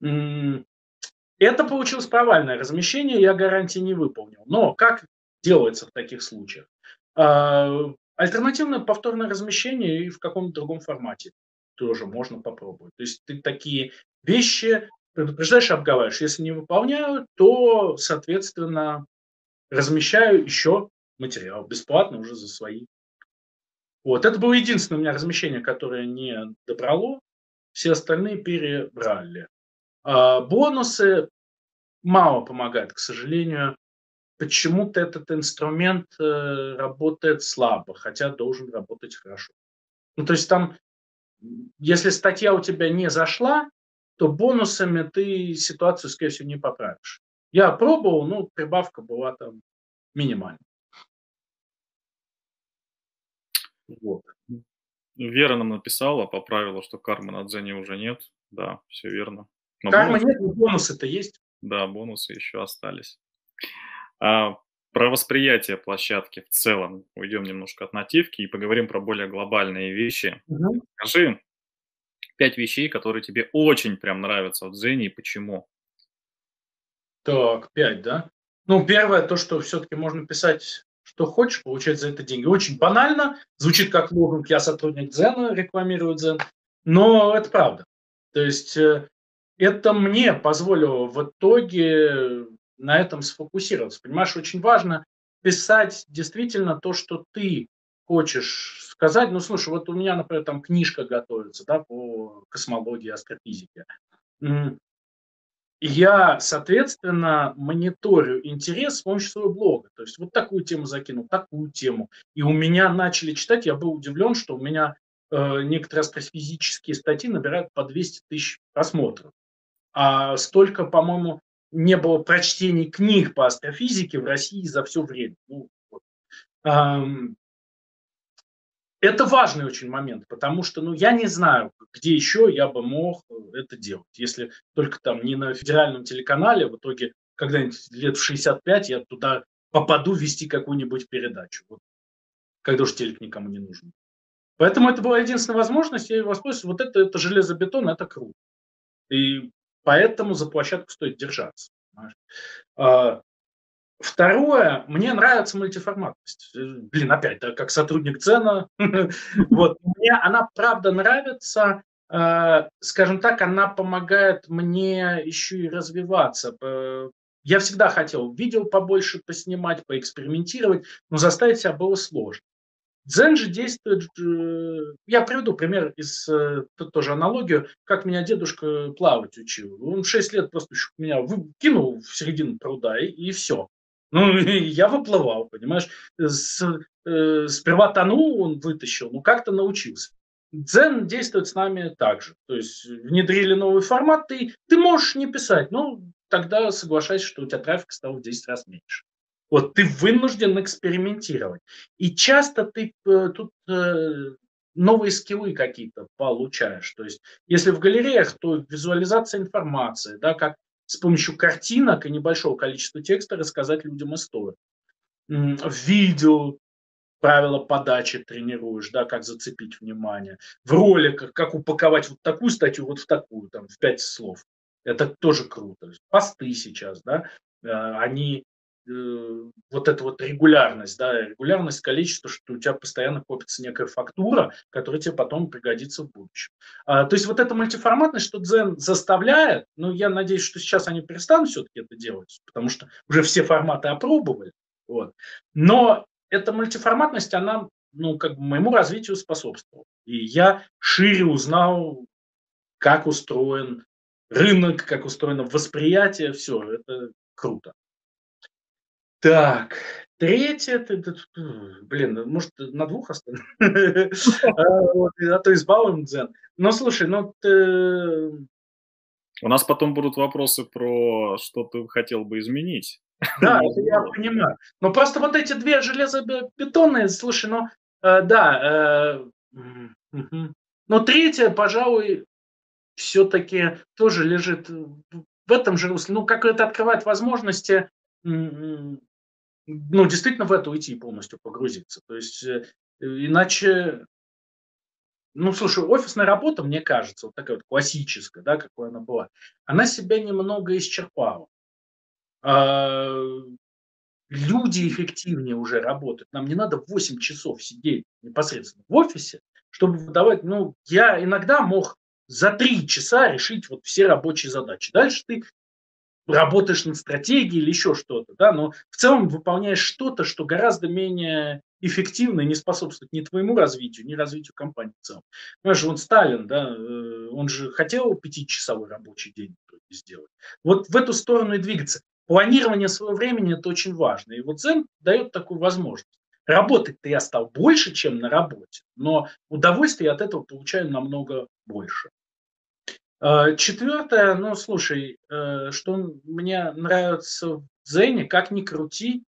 Это получилось провальное размещение, я гарантии не выполнил. Но как делается в таких случаях? А, альтернативное повторное размещение и в каком-то другом формате тоже можно попробовать. То есть ты такие вещи предупреждаешь обговариваешь. Если не выполняю, то, соответственно, размещаю еще материал бесплатно уже за свои вот, это было единственное у меня размещение, которое не добрало, все остальные перебрали. А бонусы мало помогают, к сожалению. Почему-то этот инструмент э, работает слабо, хотя должен работать хорошо. Ну, то есть там, если статья у тебя не зашла, то бонусами ты ситуацию, скорее всего, не поправишь. Я пробовал, но прибавка была там минимальная. Вот. Вера нам написала, поправила, что кармы на Дзене уже нет. Да, все верно. Но Кармы бонусы... нет, но бонусы-то есть. Да, бонусы еще остались. А, про восприятие площадки в целом уйдем немножко от нативки и поговорим про более глобальные вещи. Угу. Скажи пять вещей, которые тебе очень прям нравятся в Дзене и почему. Так, пять, да? Ну, первое, то, что все-таки можно писать что хочешь, получать за это деньги. Очень банально, звучит как лозунг «я сотрудник Дзена», рекламирую Дзен, но это правда. То есть э, это мне позволило в итоге на этом сфокусироваться. Понимаешь, очень важно писать действительно то, что ты хочешь сказать. Ну, слушай, вот у меня, например, там книжка готовится да, по космологии, астрофизике я, соответственно, мониторю интерес с помощью своего блога. То есть вот такую тему закинул, такую тему. И у меня начали читать, я был удивлен, что у меня э, некоторые астрофизические статьи набирают по 200 тысяч просмотров. А столько, по-моему, не было прочтений книг по астрофизике в России за все время. Ну, вот. Это важный очень момент, потому что, ну, я не знаю, где еще я бы мог э, это делать. Если только там не на федеральном телеканале, в итоге когда-нибудь лет в 65 я туда попаду вести какую-нибудь передачу. Вот. Когда уж телек никому не нужен. Поэтому это была единственная возможность, я ее воспользуюсь. Вот это, это железобетон, это круто. И поэтому за площадку стоит держаться. А, Второе, мне нравится мультиформатность. Э, блин, опять, да, как сотрудник цена. <laughs> вот, мне она правда нравится. Э, скажем так, она помогает мне еще и развиваться. Я всегда хотел видео побольше поснимать, поэкспериментировать, но заставить себя было сложно. Дзен же действует... Э, я приведу пример из... Тут тоже аналогию, как меня дедушка плавать учил. Он 6 лет просто меня кинул в середину пруда, и, и все. Ну, <laughs> я выплывал, понимаешь. С, э, сперва тонул, он вытащил, но как-то научился. Дзен действует с нами так же. То есть внедрили новый формат, ты, ты можешь не писать, но тогда соглашайся, что у тебя трафик стал в 10 раз меньше. Вот ты вынужден экспериментировать. И часто ты э, тут э, новые скиллы какие-то получаешь. То есть если в галереях, то визуализация информации, да, как с помощью картинок и небольшого количества текста рассказать людям историю. В видео правила подачи тренируешь, да, как зацепить внимание. В роликах, как упаковать вот такую статью вот в такую, там, в пять слов. Это тоже круто. Посты сейчас, да, э, они вот эта вот регулярность, да, регулярность количества, что у тебя постоянно копится некая фактура, которая тебе потом пригодится в будущем. А, то есть вот эта мультиформатность, что Дзен заставляет, ну, я надеюсь, что сейчас они перестанут все-таки это делать, потому что уже все форматы опробовали, вот. Но эта мультиформатность, она, ну, как бы моему развитию способствовала. И я шире узнал как устроен рынок, как устроено восприятие, все, это круто. Так, третье, блин, ну, может, на двух оставим? <laughs> А, а то избавим дзен. Но слушай, ну ты... У нас потом будут вопросы про что ты хотел бы изменить. <laughs> Да, это я понимаю. Но просто вот эти две железобетонные, слушай, ну, э, да, э, но третье, пожалуй, все-таки тоже лежит в этом же русле. Ну, как это открывает возможности, ну, действительно в это уйти полностью погрузиться. То есть, э, иначе, ну, слушай, офисная работа, мне кажется, вот такая вот классическая, да, какой она была, она себя немного исчерпала. А, люди эффективнее уже работают. Нам не надо 8 часов сидеть непосредственно в офисе, чтобы выдавать, ну, я иногда мог за 3 часа решить вот все рабочие задачи. Дальше ты работаешь над стратегией или еще что-то, да, но в целом выполняешь что-то, что гораздо менее эффективно и не способствует ни твоему развитию, ни развитию компании в целом. Понимаешь, вот Сталин, да, э, он же хотел пятичасовой рабочий день сделать. Вот в эту сторону и двигаться. Планирование своего времени – это очень важно. И вот Zen дает такую возможность. Работать-то я стал больше, чем на работе, но удовольствие от этого получаю намного больше. А, четвертое, ну, слушай, э, что мне нравится в Дзене, как ни крути,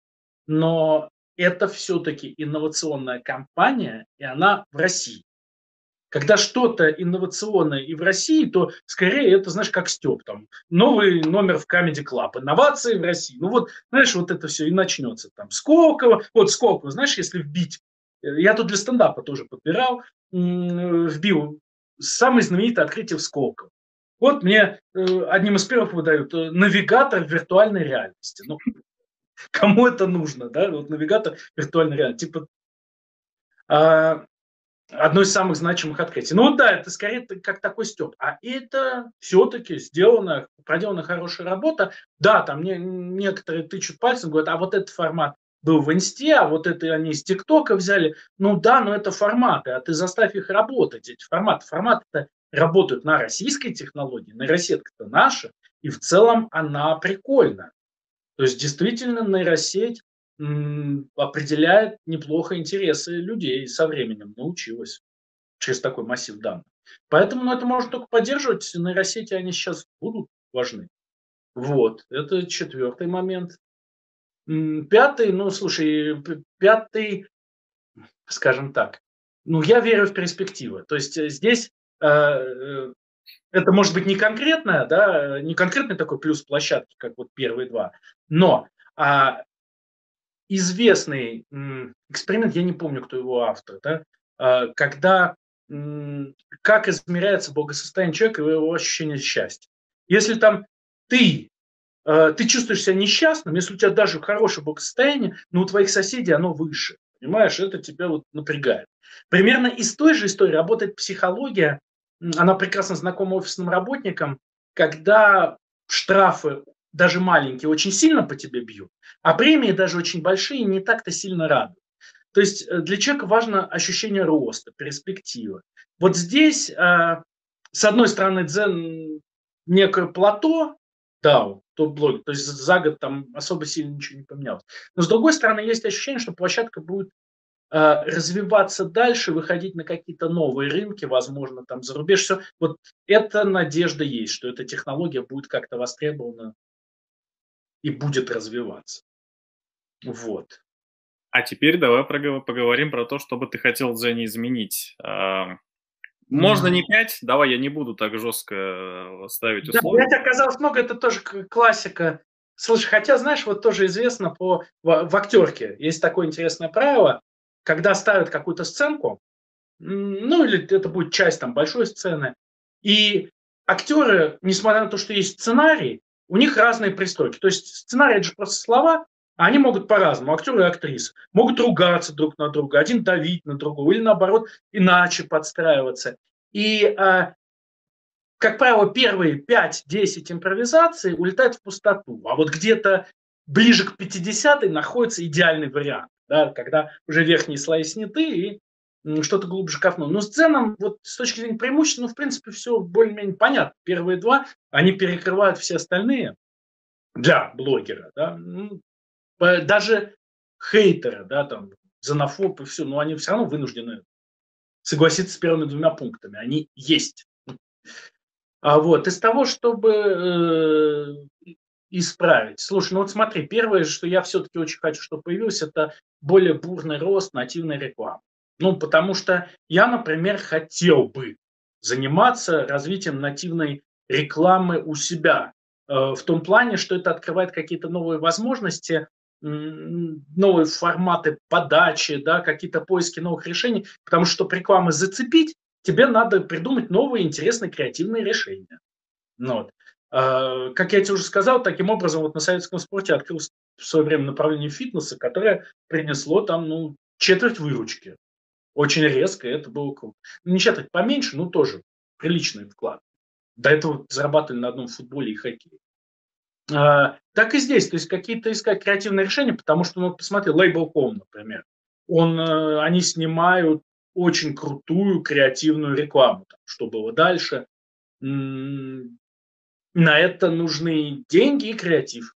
но это все-таки инновационная компания, и она в России. Когда что-то инновационное и в России, то скорее это, знаешь, как Степ, там, новый номер в Comedy Club, инновации в России. Ну вот, знаешь, вот это все и начнется там. Сколково, вот Сколково, знаешь, если вбить, э, я тут для стендапа тоже подбирал, вбил самое знаменитое открытие в Сколково. Вот мне э, одним из первых выдают э, навигатор виртуальной реальности. Ну, <laughs> кому это нужно, да? Вот навигатор виртуальной реальности. Типа, а, одно из самых значимых открытий. Ну да, это скорее как такой степ. А это все-таки сделана, проделана хорошая работа. Да, там не, некоторые тычут пальцем, говорят, а вот этот формат был в инсте, а вот это они из ТикТока взяли. Ну да, но это форматы, а ты заставь их работать, эти форматы. Форматы-то работают на российской технологии, нейросетка-то наша, и в целом она прикольна. То есть действительно нейросеть определяет неплохо интересы людей со временем, научилась через такой массив данных. Поэтому ну, это можно только поддерживать. Нейросети, они сейчас будут важны. Вот, это четвертый момент. Пятый, ну, слушай, пятый, скажем так, ну, я верю в перспективы. То есть э, здесь э, э, это может быть не конкретное, да, не конкретный такой плюс площадки, как вот первые два, но а, известный эксперимент, я не помню, кто его автор, да, а, когда как измеряется благосостояние человека и его ощущение счастья. Если там ты, ты чувствуешь себя несчастным, если у тебя даже хорошее благосостояние, но у твоих соседей оно выше, понимаешь, это тебя вот напрягает. Примерно из той же истории работает психология, она прекрасно знакома офисным работникам, когда штрафы даже маленькие, очень сильно по тебе бьют, а премии даже очень большие не так-то сильно радуют. То есть э, для человека важно ощущение роста, перспективы. Вот здесь, э, с одной стороны, дзен некое плато, да, топ-блоги, то есть за год там особо сильно ничего не поменялось. Но с другой стороны, есть ощущение, что площадка будет э, развиваться дальше, выходить на какие-то новые рынки, возможно, там за рубеж. Все. Вот эта надежда есть, что эта технология будет как-то востребована и будет развиваться. Вот. А теперь давай поговорим про то, что бы ты хотел в Дзене изменить. Можно не 5, давай я не буду так жестко э, ставить условия. Да, 5 оказалось много, это тоже классика. Слушай, хотя, знаешь, вот тоже известно по, в, в актерке есть такое интересное правило, когда ставят какую-то сценку, ну или это будет часть там большой сцены, и актеры, несмотря на то, что есть сценарий, у них разные пристройки. То есть сценарий – это же просто слова, они могут по-разному, актеры и актрисы. Могут ругаться друг на друга, один давить на другого, или наоборот, иначе подстраиваться. И, а, как правило, первые 5-10 импровизаций улетают в пустоту. А вот где-то ближе к 50-й находится идеальный вариант, да, когда уже верхние слои сняты, и что-то глубже копнул. Но с Дзеном, вот с точки зрения преимуществ, ну, в принципе, все более-менее понятно. Первые два, они перекрывают все остальные для блогера, да. Ну, даже хейтера, да, там, xenoфоб и все, но они все равно вынуждены согласиться с первыми двумя пунктами. Они есть. А вот из того, чтобы э, исправить. Слушай, ну вот смотри, первое, что я все-таки очень хочу, чтобы появилось, это более бурный рост нативной рекламы. Ну, потому что я, например, хотел бы заниматься развитием нативной рекламы у себя. Э, в том плане, что это открывает какие-то новые возможности, новые форматы подачи, да, какие-то поиски новых решений, потому что, чтобы рекламы зацепить, тебе надо придумать новые интересные креативные решения. Ну, вот. А, как я тебе уже сказал, таким образом вот на советском спорте открылось в свое время направление фитнеса, которое принесло там ну, четверть выручки. Очень резко, это было круто. Ну, не четверть, поменьше, но тоже приличный вклад. До этого зарабатывали на одном футболе и хоккее. А, так и здесь, то есть какие-то искать креативные решения, потому что, ну, посмотри, Label.com, например, он, э, они снимают очень крутую креативную рекламу, там, что было дальше. На это нужны деньги и креатив.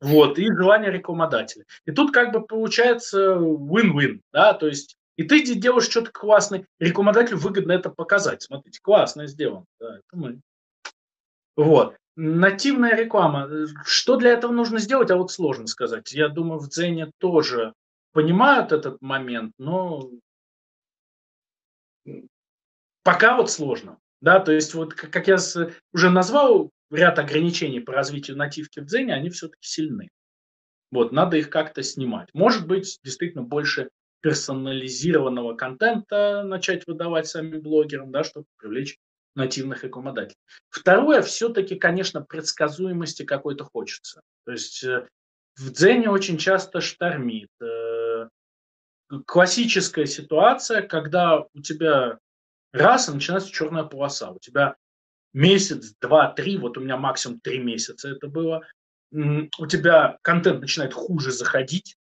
Вот, и желание рекламодателя. И тут как бы получается win-win, да, то есть и ты делаешь что-то классное, рекламодателю выгодно это показать. Смотрите, классно сделано. Да, это мы. Вот. Нативная реклама. Что для этого нужно сделать, а вот сложно сказать. Я думаю, в Дзене тоже понимают этот момент, но пока вот сложно. Да, то есть вот как я уже назвал ряд ограничений по развитию нативки в Дзене, они все-таки сильны. Вот, надо их как-то снимать. Может быть, действительно больше персонализированного контента начать выдавать самим блогерам, да, чтобы привлечь нативных рекламодателей. Второе, все-таки, конечно, предсказуемости какой-то хочется. То есть э, в Дзене очень часто штормит. Э, классическая ситуация, когда у тебя раз и начинается черная полоса. У тебя месяц, два, три, вот у меня максимум три месяца это было. У тебя контент начинает хуже заходить,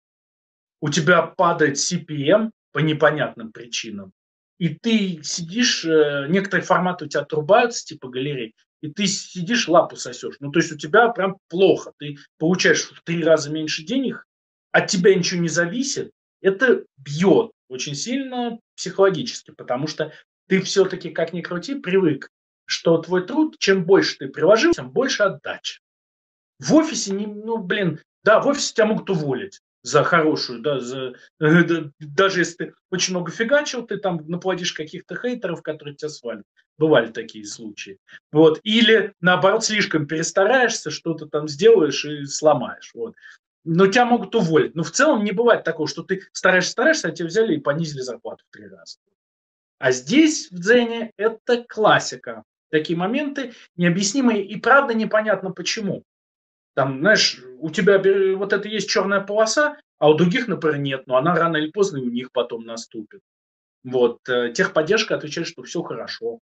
у тебя падает CPM по непонятным причинам, и ты сидишь, э, некоторые форматы у тебя отрубаются, типа галерей, и ты сидишь, лапу сосешь. Ну, то есть у тебя прям плохо. Ты получаешь в три раза меньше денег, от тебя ничего не зависит. Это бьет очень сильно психологически, потому что ты все-таки, как ни крути, привык, что твой труд, чем больше ты приложил, тем больше отдачи. В офисе, не, ну, блин, да, в офисе тебя могут уволить за хорошую, да, за, даже если ты очень много фигачил, ты там наплодишь каких-то хейтеров, которые тебя свалят. Бывали такие случаи. Вот. Или, наоборот, слишком перестараешься, что-то там сделаешь и сломаешь. Вот. Но тебя могут уволить. Но в целом не бывает такого, что ты стараешься, стараешься, а тебя взяли и понизили зарплату в три раза. А здесь, в Дзене, это классика. Такие моменты необъяснимые и правда непонятно почему. Там, знаешь, у тебя вот это есть черная полоса, а у других, например, нет, но она рано или поздно у них потом наступит. Вот. Э, техподдержка отвечает, что все хорошо.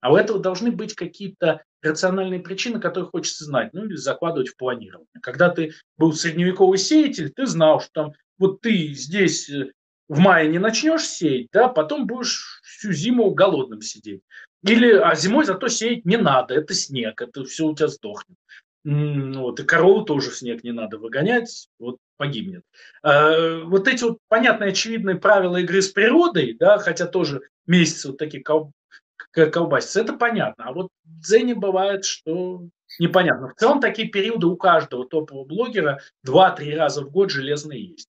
А у этого должны быть какие-то рациональные причины, которые хочется знать, ну или закладывать в планирование. Когда ты был средневековый сеятель, ты знал, что там вот ты здесь э, в мае не начнешь сеять, да, потом будешь всю зиму голодным сидеть. Или, а зимой зато сеять не надо, это снег, это все у тебя сдохнет. Вот, и корову тоже в снег не надо выгонять, вот погибнет. А, вот эти вот понятные, очевидные правила игры с природой, да, хотя тоже месяцы вот такие кол- колбасятся, это понятно. А вот в Дзене бывает, что непонятно. В целом такие периоды у каждого топового блогера 2-3 раза в год железные есть.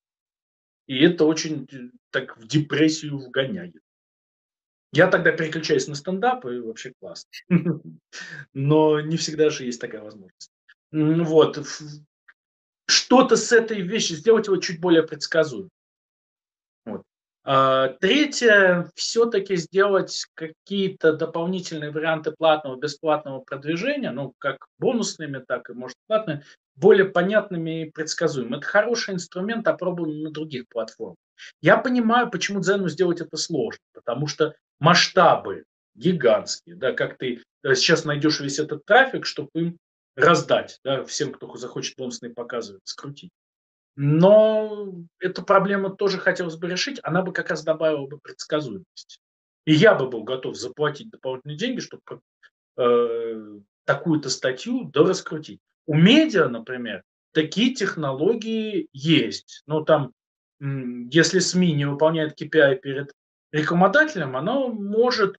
И это очень э, так в депрессию вгоняет. Я тогда переключаюсь на стендап, и вообще классно. <laughs> Но не всегда же есть такая возможность. Вот. Что-то с этой вещью сделать его чуть более предсказуемым. Вот. А, третье, все-таки сделать какие-то дополнительные варианты платного, бесплатного продвижения, ну, как бонусными, так и, может, платными, более понятными и предсказуемыми. Это хороший инструмент, опробованный на других платформах. Я понимаю, почему Дзену сделать это сложно, потому что масштабы гигантские, да, как ты э, сейчас найдешь весь этот трафик, чтобы им раздать да, всем, кто захочет бонусные показы скрутить. Но эту проблему тоже хотелось бы решить, она бы как раз добавила бы предсказуемость. И я бы был готов заплатить дополнительные деньги, чтобы э, такую-то статью дораскрутить. У медиа, например, такие технологии есть. Но там, если СМИ не выполняет KPI перед рекламодателем, оно может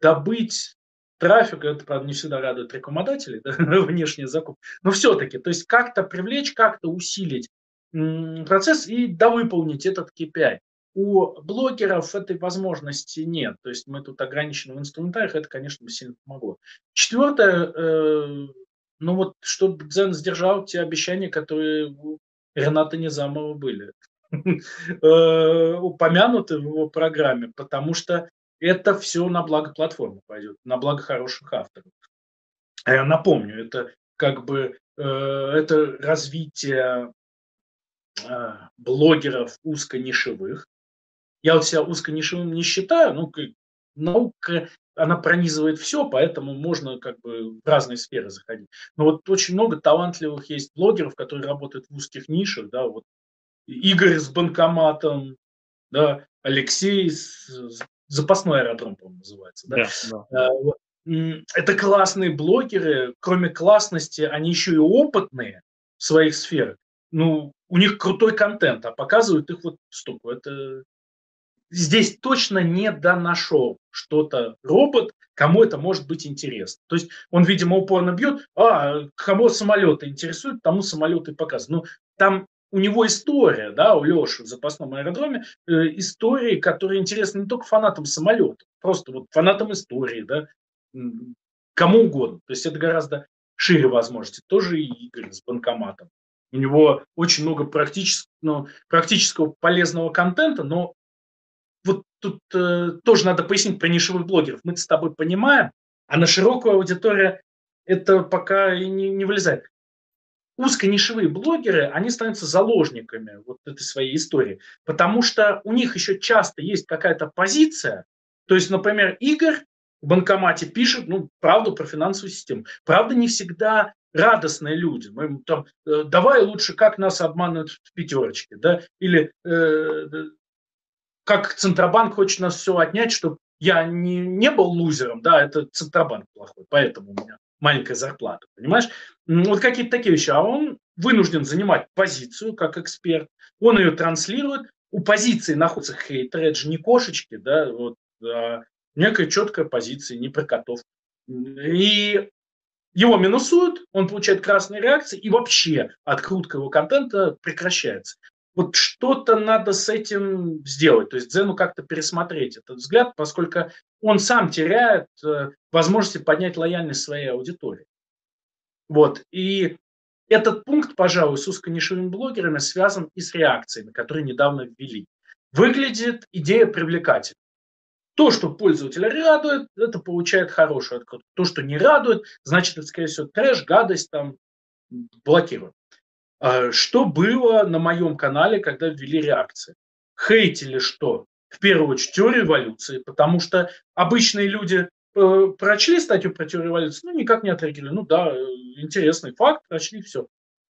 добыть трафик, это, правда, не всегда радует рекламодателей, <laughs> да, внешний закуп, но все-таки, то есть как-то привлечь, как-то усилить процесс и довыполнить этот KPI. У блогеров этой возможности нет, то есть мы тут ограничены в инструментариях, это, конечно, бы сильно помогло. Четвертое, э, ну вот, чтобы Дзен сдержал те обещания, которые у Рената Незамова были, <laughs> э, упомянуты в его программе, потому что это все на благо платформы пойдет, на благо хороших авторов. А я напомню, это как бы э, это развитие э, блогеров узконишевых. Я вот себя узконишевым не считаю, ну, наука, она пронизывает все, поэтому можно как бы в разные сферы заходить. Но вот очень много талантливых есть блогеров, которые работают в узких нишах, да, вот Игорь с банкоматом, да, Алексей с, запасной аэродром, по-моему, называется. Да? Да, да. Это классные блогеры, кроме классности, они еще и опытные в своих сферах. Ну, у них крутой контент, а показывают их вот столько. Это здесь точно не донашел что-то робот, кому это может быть интересно. То есть он, видимо, упорно бьет, а кому самолеты интересуют, тому самолеты показывают. Ну, там у него история, да, у Леши в запасном аэродроме, э, истории, которые интересны не только фанатам самолета, просто вот фанатам истории, да, кому угодно. То есть это гораздо шире возможности. Тоже и Игорь с банкоматом. У него очень много практического, ну, практического полезного контента, но вот тут э, тоже надо пояснить про нишевых блогеров. Мы с тобой понимаем, а на широкую аудиторию это пока и не, не вылезает узконишевые блогеры, они становятся заложниками вот этой своей истории, потому что у них еще часто есть какая-то позиция, то есть, например, Игорь в банкомате пишет, ну, правду про финансовую систему. Правда, не всегда радостные люди. Мы там, э, давай лучше, как нас обманывают в пятерочке, да, или э, как Центробанк хочет нас все отнять, чтобы я не, не был лузером, да, это Центробанк плохой, поэтому у меня маленькая зарплата, понимаешь? Вот какие-то такие вещи. А он вынужден занимать позицию как эксперт, он ее транслирует, у позиции находятся хейтеры, это же не кошечки, да, вот, а некая четкая позиция, не про котов. И его минусуют, он получает красные реакции, и вообще открутка его контента прекращается вот что-то надо с этим сделать, то есть Дзену как-то пересмотреть этот взгляд, поскольку он сам теряет э, возможности поднять лояльность своей аудитории. Вот, и этот пункт, пожалуй, с узконишевыми блогерами связан и с реакциями, которые недавно ввели. Выглядит идея привлекательной. То, что пользователя радует, это получает хорошую открытку. То, что не радует, значит, это, скорее всего, трэш, гадость, там, блокируют. А, что было на моем канале, когда ввели реакции? Хейтили что? В первую очередь теорию эволюции, потому что обычные люди прочли статью про теорию эволюции, ну, никак не отреагировали. Ну да, э, интересный факт, прочли, все.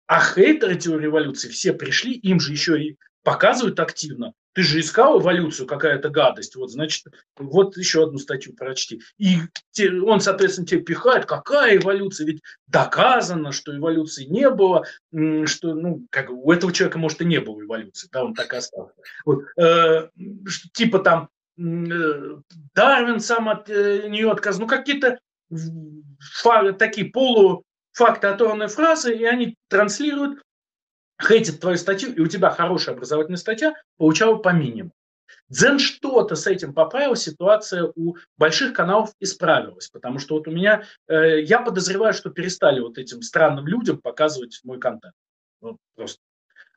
А хейтеры теории эволюции все пришли, им же еще и показывают активно, ты же искал эволюцию, какая-то гадость. Вот, значит, вот еще одну статью прочти. И те, он, соответственно, тебе пихает, какая эволюция? Ведь доказано, что эволюции не было, что, ну, как у этого человека, может, и не было эволюции, да, он так остался. Вот, э, типа там э, Дарвин сам от э, нее отказал. Ну, какие-то такие полуфакты фразы, и они транслируют хейтит твою статью, и у тебя хорошая образовательная статья, получала по минимуму. Дзен что-то с этим поправил, ситуация у больших каналов исправилась, потому что вот у меня, э, я подозреваю, что перестали вот этим странным людям показывать мой контент. Вот просто.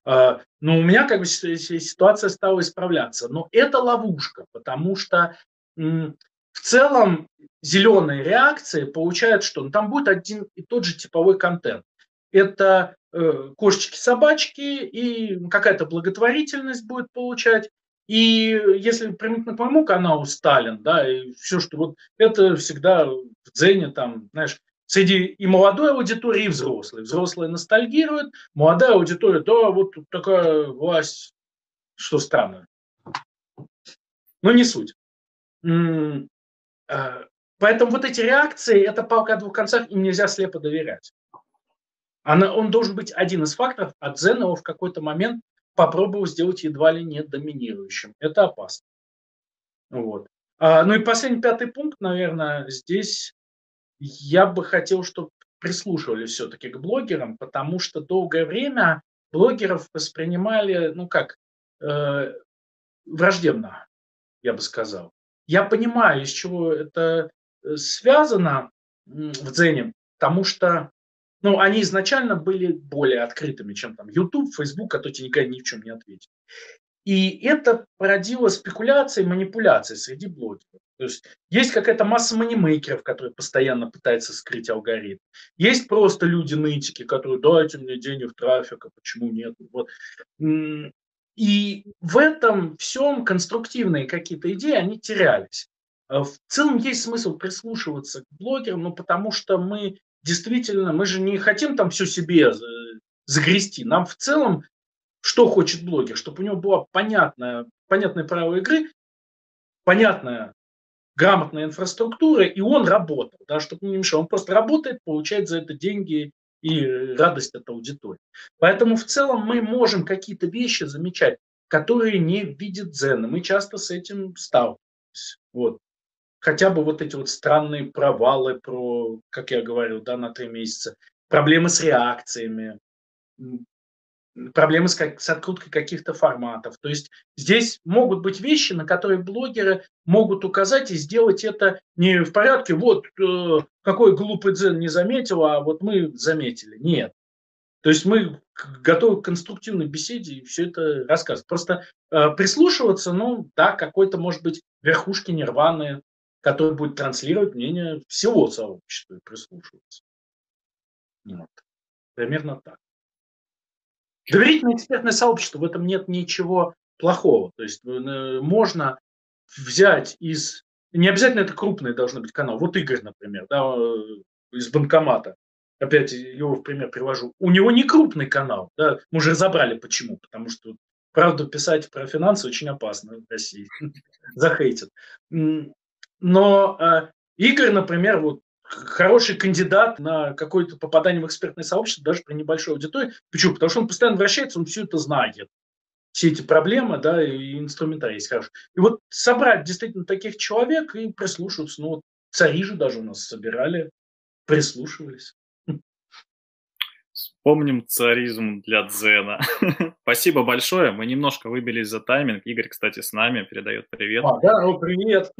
Э, но у меня как бы ситуация стала исправляться. Но это ловушка, потому что в целом зеленые реакции получают что? Ну, там будет один и тот же типовой контент. Это Э, кошечки-собачки, и какая-то благотворительность будет получать. И если применительно к моему каналу Сталин, да, и все, что вот это всегда в Дзене, там, знаешь, Среди и молодой аудитории, и взрослой. Взрослые ностальгируют, молодая аудитория, да, вот тут такая власть, что странно. Но не суть. А, поэтому вот эти реакции, это палка о двух концах, им нельзя слепо доверять. Она, он должен быть один из факторов, а Дзен его в какой-то момент попробовал сделать едва ли не доминирующим. Это опасно. Вот. А, ну и последний пятый пункт, наверное, здесь я бы хотел, чтобы прислушивались все-таки к блогерам, потому что долгое время блогеров воспринимали, ну как, э, враждебно, я бы сказал. Я понимаю, из чего это э, связано в Дзене, потому что ну, они изначально были более открытыми, чем там YouTube, Facebook, который тебе никогда ни в чем не ответит. И это породило спекуляции, манипуляции среди блогеров. То есть есть какая-то масса манимейкеров, которые постоянно пытаются скрыть алгоритм. Есть просто люди-нытики, которые дайте мне денег трафика, почему нет. Вот. И в этом всем конструктивные какие-то идеи, они терялись. А в целом есть смысл прислушиваться к блогерам, ну, потому что мы действительно, мы же не хотим там все себе загрести. Нам в целом что хочет блогер? Чтобы у него была понятная, понятное правила игры, понятная грамотная инфраструктура, и он работал, да, чтобы не мешал. Он просто работает, получает за это деньги и радость от аудитории. Поэтому в целом мы можем какие-то вещи замечать, которые не видит Дзена. Мы часто с этим сталкиваемся. Вот. Хотя бы вот эти вот странные провалы про, как я говорил, да, на три месяца, проблемы с реакциями, проблемы с, как, с откруткой каких-то форматов. То есть здесь могут быть вещи, на которые блогеры могут указать и сделать это не в порядке, вот э, какой глупый дзен не заметил, а вот мы заметили. Нет. То есть мы готовы к конструктивной беседе и все это рассказывать. Просто э, прислушиваться, ну да, какой-то, может быть, верхушки нирваны, который будет транслировать мнение всего сообщества и прислушиваться. Вот. Примерно так. Доверительное экспертное сообщество, в этом нет ничего плохого. То есть э, можно взять из... Не обязательно это крупный должен быть канал. Вот Игорь, например, да, э, из банкомата. Опять его в пример привожу. У него не крупный канал. Да? Мы уже разобрали почему. Потому что правду писать про финансы очень опасно в России. <laughs> Захейтят. Но э, Игорь, например, вот хороший кандидат на какое-то попадание в экспертное сообщество даже при небольшой аудитории. Почему? Потому что он постоянно вращается, он все это знает. Все эти проблемы, да, и инструментарий есть хороший. И вот собрать действительно таких человек и прислушиваться. Ну, вот цари же даже у нас собирали, прислушивались. Вспомним царизм для дзена. <laughs> Спасибо большое. Мы немножко выбились за тайминг. Игорь, кстати, с нами передает привет. А, да, ну, привет.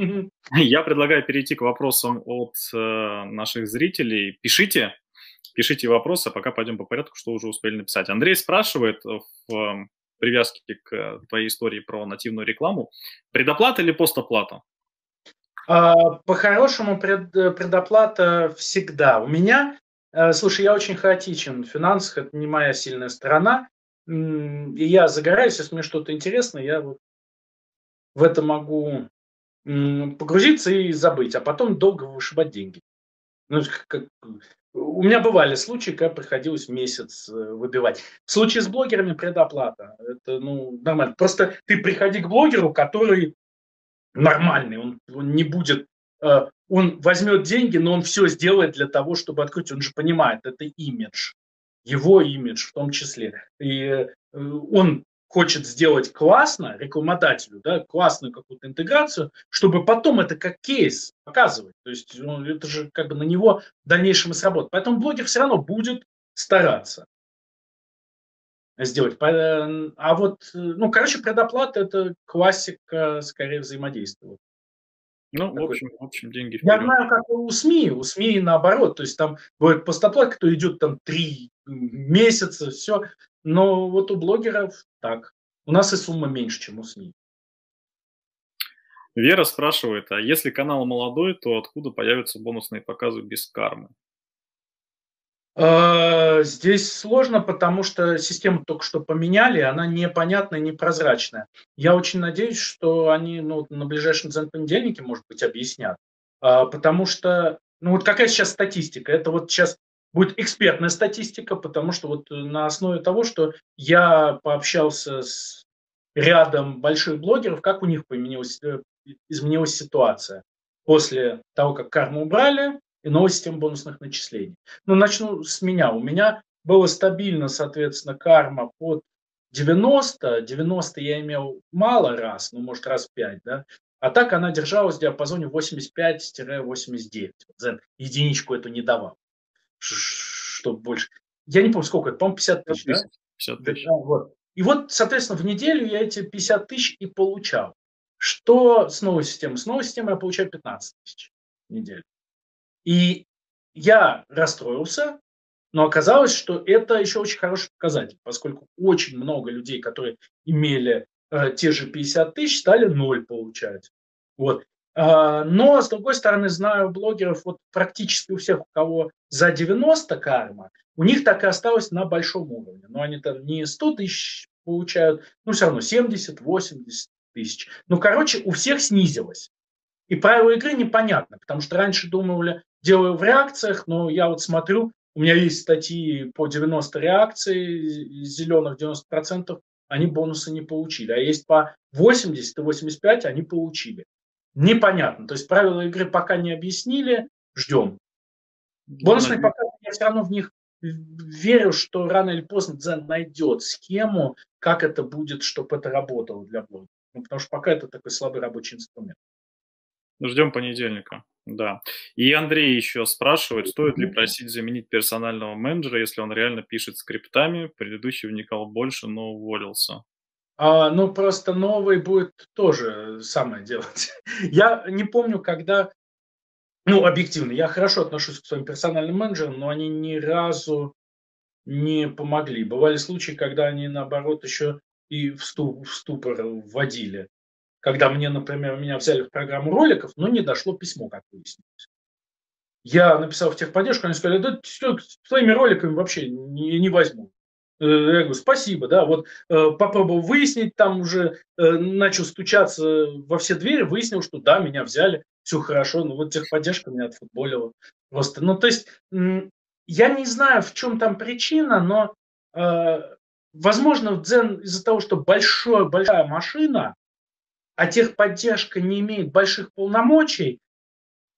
Я предлагаю перейти к вопросам от э, наших зрителей. Пишите, пишите вопросы, а пока пойдем по порядку, что уже успели написать. Андрей спрашивает в э, привязке к твоей истории про нативную рекламу. Предоплата или постоплата? А, по-хорошему пред, предоплата всегда. У меня Э, слушай, я очень хаотичен в финансах, это не моя сильная сторона. И я загораюсь, если мне что-то интересно, я вот в это могу погрузиться и забыть, а потом долго вышибать деньги. Ну, как, у меня бывали случаи, когда приходилось месяц э, выбивать. В случае с блогерами предоплата. Это ну, нормально. Просто ты приходи к блогеру, который нормальный, он, он не будет э, он возьмет деньги, но он все сделает для того, чтобы открыть. Он же понимает, это имидж, его имидж в том числе. И э, он хочет сделать классно рекламодателю, да, классную какую-то интеграцию, чтобы потом это как кейс показывать. То есть ну, это же как бы на него в дальнейшем и сработает. Поэтому блогер все равно будет стараться сделать. А вот, э, ну, короче, предоплата – это классика, скорее, взаимодействия. Ну, в общем, в общем, деньги вперед. Я знаю, как у СМИ. У СМИ наоборот. То есть там бывает постоплат, кто идет там три месяца, все. Но вот у блогеров так. У нас и сумма меньше, чем у СМИ. Вера спрашивает, а если канал молодой, то откуда появятся бонусные показы без кармы? Э, здесь сложно, потому что систему только что поменяли, она непонятная, непрозрачная. Я очень надеюсь, что они ну, на ближайшем понедельнике, может быть, объяснят. А, потому что Ну вот какая сейчас статистика? Это вот сейчас будет экспертная статистика, потому что вот на основе того, что я пообщался с рядом больших блогеров, как у них поменялась, э, изменилась ситуация после того, как карму убрали и новая система бонусных начислений. Ну, начну с меня. У меня было стабильно, соответственно, карма под 90. 90 я имел мало раз, ну, может, раз 5, да. А так она держалась в диапазоне 85-89. Зен единичку эту не давал, чтобы больше. Я не помню, сколько это, по-моему, 50 тысяч, 50 да? 50 тысяч. Да, вот. И вот, соответственно, в неделю я эти 50 тысяч и получал. Что с новой системой? С новой системой я получаю 15 тысяч в неделю. И я расстроился, но оказалось, что это еще очень хороший показатель, поскольку очень много людей, которые имели э, те же 50 тысяч, стали ноль получать. Вот. А, но, с другой стороны, знаю блогеров, вот практически у всех, у кого за 90 карма, у них так и осталось на большом уровне. Но они там не 100 тысяч получают, ну, все равно 70, 80 тысяч. Ну, короче, у всех снизилось. И правила игры непонятно, потому что раньше думали, делаю в реакциях, но я вот смотрю, у меня есть статьи по 90 реакций, зеленых 90%, они бонусы не получили. А есть по 80 и 85 они получили. Непонятно. То есть правила игры пока не объяснили, ждем. Бонусные показатели, я все равно в них верю, что рано или поздно Дзен найдет схему, как это будет, чтобы это работало для блога. Ну, потому что пока это такой слабый рабочий инструмент. Ждем понедельника, да. И Андрей еще спрашивает, стоит ли просить заменить персонального менеджера, если он реально пишет скриптами, предыдущий вникал больше, но уволился. А, ну, просто новый будет тоже самое делать. <laughs> Я не помню, когда... Ну, объективно, я хорошо отношусь к своим персональным менеджерам, но они ни разу не помогли. Бывали случаи, когда они, наоборот, еще и в, ступ, в ступор вводили. Когда мне, например, меня взяли в программу роликов, но не дошло письмо, как выяснилось. Я написал в техподдержку, они сказали, да с твоими роликами вообще не, не возьму. Э, я говорю, спасибо, да, вот э, попробовал выяснить, там уже э, начал стучаться во все двери, выяснил, что да, меня взяли, все хорошо, ну вот техподдержка меня отфутболила просто. Ну, то есть, я не знаю, в чем там причина, но, возможно, в Дзен из-за того, что большая, большая машина, а техподдержка не имеет больших полномочий,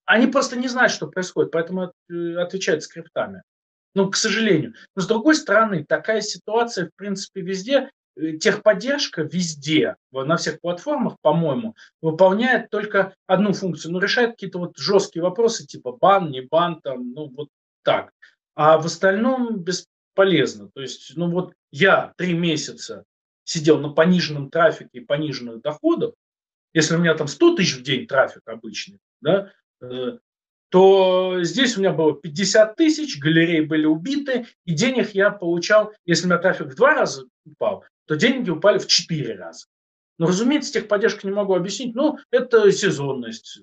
они просто не знают, что происходит, поэтому отвечают скриптами. Ну, к сожалению. Но с другой стороны, такая ситуация, в принципе, везде. Э, техподдержка везде, на всех платформах, по-моему, выполняет только одну функцию. Ну, решает какие-то вот жесткие вопросы, типа бан, не бан, там, ну, вот так. А в остальном бесполезно. То есть, ну, вот я три месяца сидел на пониженном трафике и пониженных доходах, если у меня там 100 тысяч в день трафик обычный, да, э, то здесь у меня было 50 тысяч, галереи были убиты, и денег я получал, если у меня трафик в два раза упал, то деньги упали в четыре раза. Но, разумеется, техподдержку не могу объяснить, ну, это сезонность.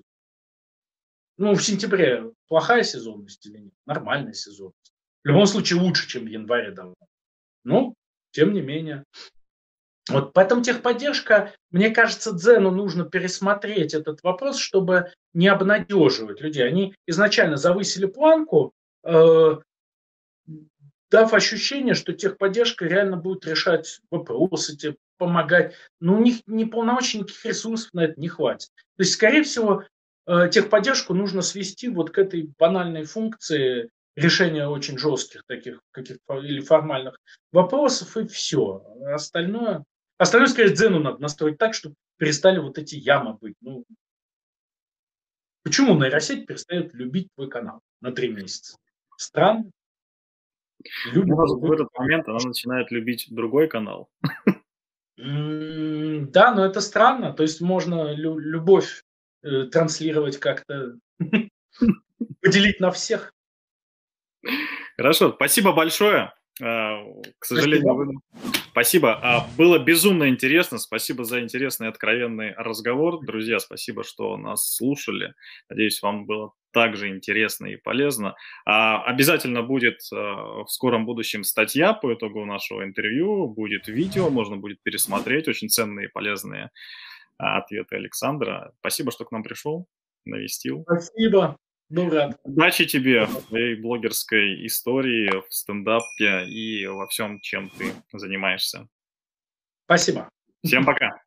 Ну, в сентябре плохая сезонность или нет? Нормальная сезонность. В любом случае лучше, чем в январе давно. Ну, тем не менее. Вот поэтому техподдержка, мне кажется, Дзену нужно пересмотреть этот вопрос, чтобы не обнадеживать людей. Они изначально завысили планку, э, дав ощущение, что техподдержка реально будет решать вопросы, тебе помогать. Но у них ни полномочий, никаких ресурсов на это не хватит. То есть, скорее всего, э, техподдержку нужно свести вот к этой банальной функции решения очень жестких таких каких-то или формальных вопросов, и все. Остальное Остальное, скорее, дзену надо настроить так, чтобы перестали вот эти ямы быть. Ну, почему нейросеть перестает любить твой канал на три месяца? Странно. Любит Может, в этот момент она начинает любить другой канал. Да, но это странно. То есть можно лю- любовь э, транслировать как-то, <laughs> поделить на всех. Хорошо, спасибо большое. А, к сожалению, вы... спасибо. А, было безумно интересно. Спасибо за интересный откровенный разговор. Друзья, спасибо, что нас слушали. Надеюсь, вам было также интересно и полезно. А, обязательно будет в скором будущем статья по итогу нашего интервью. Будет видео, можно будет пересмотреть. Очень ценные и полезные ответы Александра. Спасибо, что к нам пришел, навестил. Спасибо. Ну, рад. Удачи тебе в твоей блогерской истории, в стендапе и во всем, чем ты занимаешься. Спасибо. Всем пока.